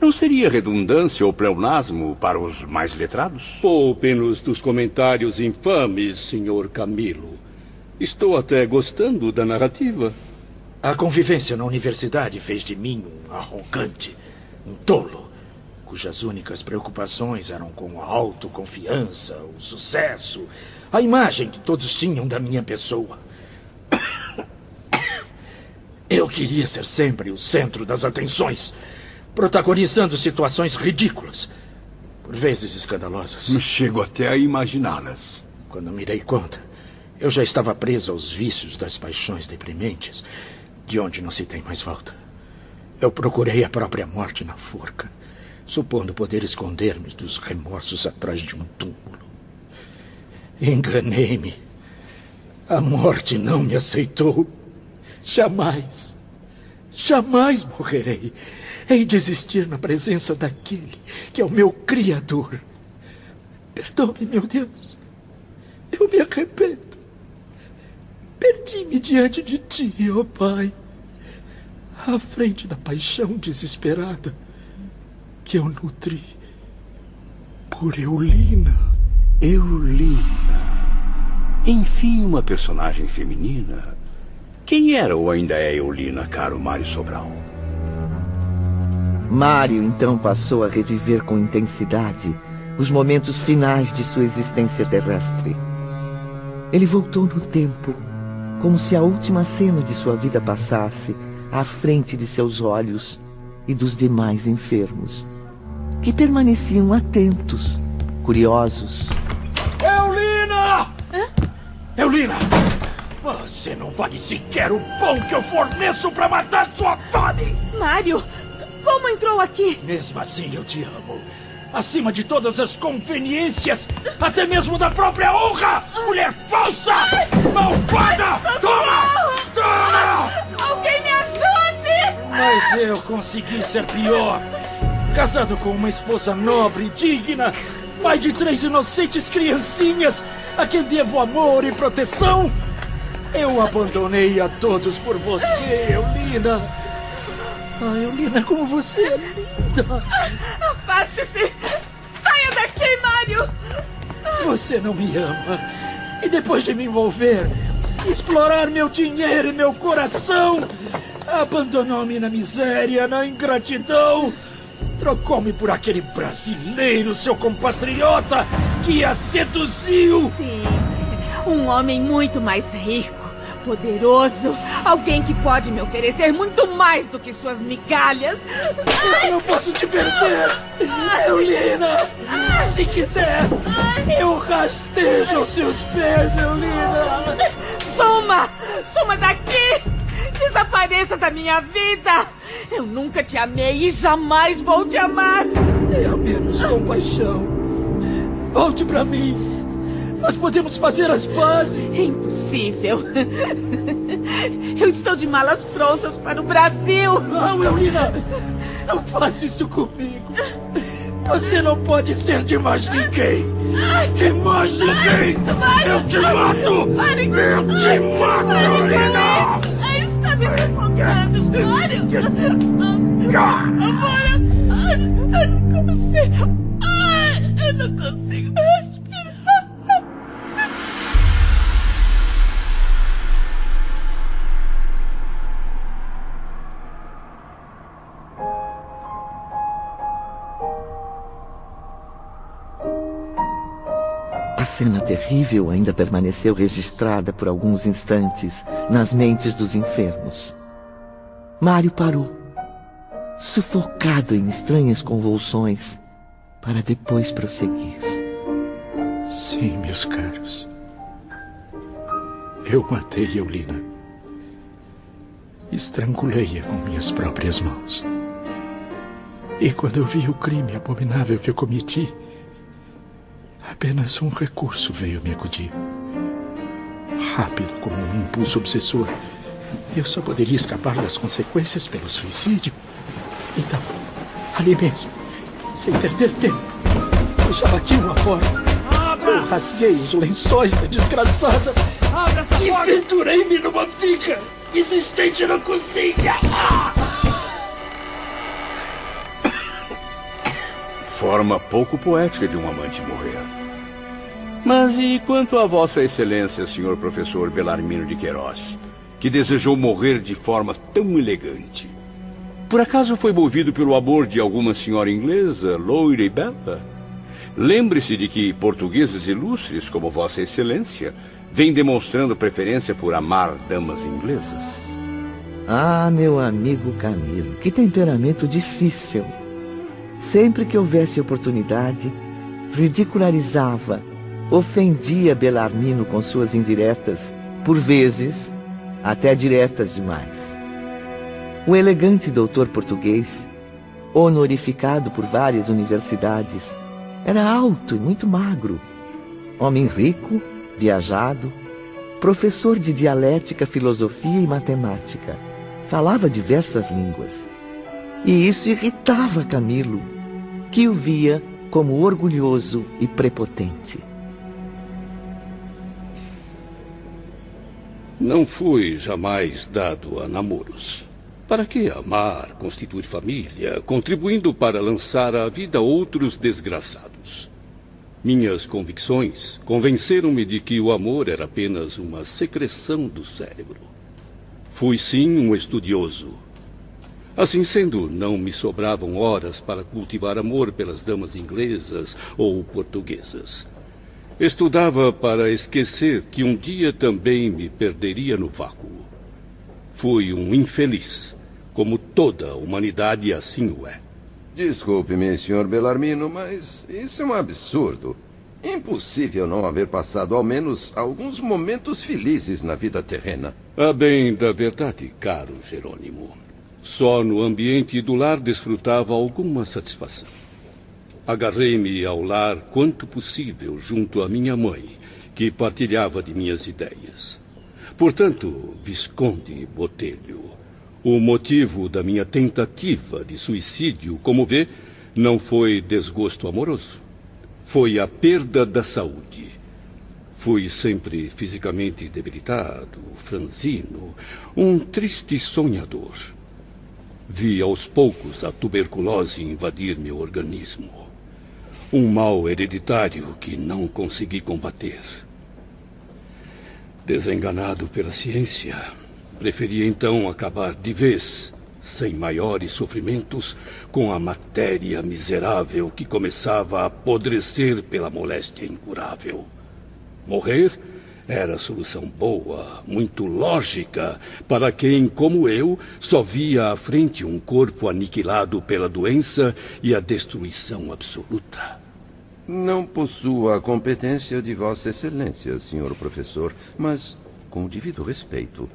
Não seria redundância ou pleonasmo para os mais letrados? Poupe-nos dos comentários infames, senhor Camilo. Estou até gostando da narrativa. A convivência na universidade fez de mim um arrogante, um tolo, cujas únicas preocupações eram com a autoconfiança, o sucesso, a imagem que todos tinham da minha pessoa. Eu queria ser sempre o centro das atenções, protagonizando situações ridículas, por vezes escandalosas. Chego até a imaginá-las. Quando me dei conta, eu já estava preso aos vícios das paixões deprimentes, de onde não se tem mais volta. Eu procurei a própria morte na forca, supondo poder esconder-me dos remorsos atrás de um túmulo. Enganei-me. A morte não me aceitou. Jamais. Jamais morrerei. Hei de existir na presença daquele que é o meu Criador. Perdoe, meu Deus. Eu me arrependo. Perdi-me diante de ti, ó oh Pai, à frente da paixão desesperada que eu nutri por Eulina. Eulina. Enfim, uma personagem feminina. Quem era ou ainda é Eulina, caro Mário Sobral? Mário então passou a reviver com intensidade os momentos finais de sua existência terrestre. Ele voltou no tempo, como se a última cena de sua vida passasse à frente de seus olhos e dos demais enfermos, que permaneciam atentos, curiosos. Eulina! Hã? Eulina! Você não vale sequer o pão que eu forneço para matar sua fome! Mário, como entrou aqui? Mesmo assim eu te amo acima de todas as conveniências, até mesmo da própria honra! Mulher falsa! Malvada! Toma! Toma! Alguém me ajude! Mas eu consegui ser pior. Casado com uma esposa nobre, digna, pai de três inocentes criancinhas, a quem devo amor e proteção. Eu abandonei a todos por você, Eulina. Ah, Eulina, como você é linda! Afaste-se! Saia daqui, Mário! Você não me ama. E depois de me envolver, explorar meu dinheiro e meu coração, abandonou-me na miséria, na ingratidão. Trocou-me por aquele brasileiro, seu compatriota, que a seduziu. Sim, um homem muito mais rico poderoso. Alguém que pode me oferecer muito mais do que suas migalhas. Eu não posso te perder. Eulina, se quiser, eu rastejo os seus pés, Eulina. Suma! Suma daqui! Desapareça da minha vida! Eu nunca te amei e jamais vou te amar! Tenha menos compaixão. Volte para mim. Nós podemos fazer as pazes. Impossível. Eu estou de malas prontas para o Brasil. Não, Eulina. Não faça isso comigo. Você não pode ser de mais ninguém. De mais ninguém. Eu te mato. Eu te mato, Eulina. Está me sufocando, Mário. Agora. Não consigo. Eu não consigo cena terrível ainda permaneceu registrada por alguns instantes nas mentes dos enfermos. Mário parou, sufocado em estranhas convulsões, para depois prosseguir. Sim, meus caros. Eu matei Eulina. Estrangulei-a com minhas próprias mãos. E quando eu vi o crime abominável que eu cometi, Apenas um recurso veio me acudir. Rápido como um impulso obsessor. Eu só poderia escapar das consequências pelo suicídio. Então, ali mesmo, sem perder tempo, eu já bati uma porta. Abra! Eu rasguei os lençóis da desgraçada. Abra essa e pendurei-me numa viga existente na cozinha. Ah! Forma pouco poética de um amante morrer. Mas e quanto a Vossa Excelência, senhor professor Belarmino de Queiroz, que desejou morrer de forma tão elegante? Por acaso foi movido pelo amor de alguma senhora inglesa, loira e bela? Lembre-se de que portugueses ilustres como Vossa Excelência vêm demonstrando preferência por amar damas inglesas. Ah, meu amigo Camilo, que temperamento difícil. Sempre que houvesse oportunidade, ridicularizava, ofendia Belarmino com suas indiretas, por vezes até diretas demais. O elegante doutor português, honorificado por várias universidades, era alto e muito magro, homem rico, viajado, professor de dialética, filosofia e matemática, falava diversas línguas. E isso irritava Camilo, que o via como orgulhoso e prepotente. Não fui jamais dado a namoros. Para que amar, constituir família, contribuindo para lançar à vida outros desgraçados? Minhas convicções convenceram-me de que o amor era apenas uma secreção do cérebro. Fui sim um estudioso. Assim sendo, não me sobravam horas para cultivar amor pelas damas inglesas ou portuguesas. Estudava para esquecer que um dia também me perderia no vácuo. Fui um infeliz, como toda a humanidade assim o é. Desculpe-me, Sr. Belarmino, mas isso é um absurdo. Impossível não haver passado ao menos alguns momentos felizes na vida terrena. A bem da verdade, caro Jerônimo. Só no ambiente do lar desfrutava alguma satisfação. Agarrei-me ao lar quanto possível junto à minha mãe, que partilhava de minhas ideias. Portanto, Visconde Botelho, o motivo da minha tentativa de suicídio, como vê, não foi desgosto amoroso. Foi a perda da saúde. Fui sempre fisicamente debilitado, franzino, um triste sonhador. Vi aos poucos a tuberculose invadir meu organismo. Um mal hereditário que não consegui combater. Desenganado pela ciência, preferi então acabar de vez, sem maiores sofrimentos, com a matéria miserável que começava a apodrecer pela moléstia incurável. Morrer era solução boa, muito lógica, para quem, como eu, só via à frente um corpo aniquilado pela doença e a destruição absoluta. Não possuo a competência de Vossa Excelência, senhor professor, mas, com o devido respeito,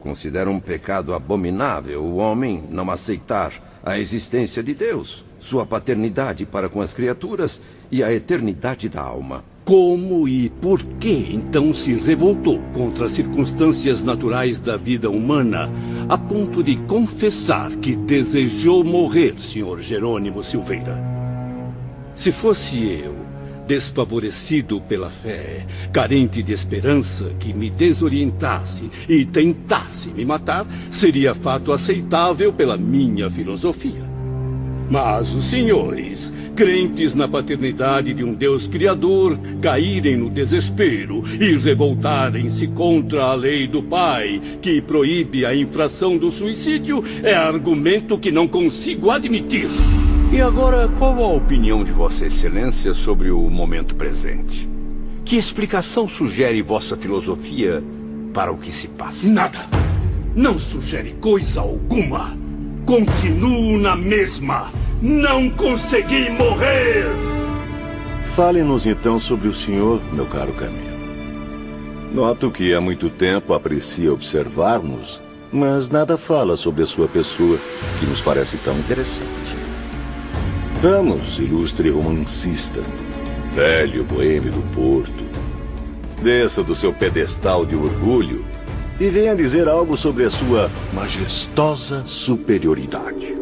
considero um pecado abominável o homem não aceitar a existência de Deus, sua paternidade para com as criaturas e a eternidade da alma. Como e por que então se revoltou contra as circunstâncias naturais da vida humana, a ponto de confessar que desejou morrer, Sr. Jerônimo Silveira? Se fosse eu, desfavorecido pela fé, carente de esperança, que me desorientasse e tentasse me matar, seria fato aceitável pela minha filosofia. Mas os senhores, crentes na paternidade de um Deus Criador, caírem no desespero e revoltarem-se contra a lei do Pai, que proíbe a infração do suicídio, é argumento que não consigo admitir. E agora, qual a opinião de Vossa Excelência sobre o momento presente? Que explicação sugere vossa filosofia para o que se passa? Nada. Não sugere coisa alguma. Continuo na mesma. Não consegui morrer! Fale-nos então sobre o senhor, meu caro Camilo. Noto que há muito tempo aprecia observar-nos, mas nada fala sobre a sua pessoa, que nos parece tão interessante. Vamos, ilustre romancista, velho boêmio do Porto. Desça do seu pedestal de orgulho e venha dizer algo sobre a sua majestosa superioridade.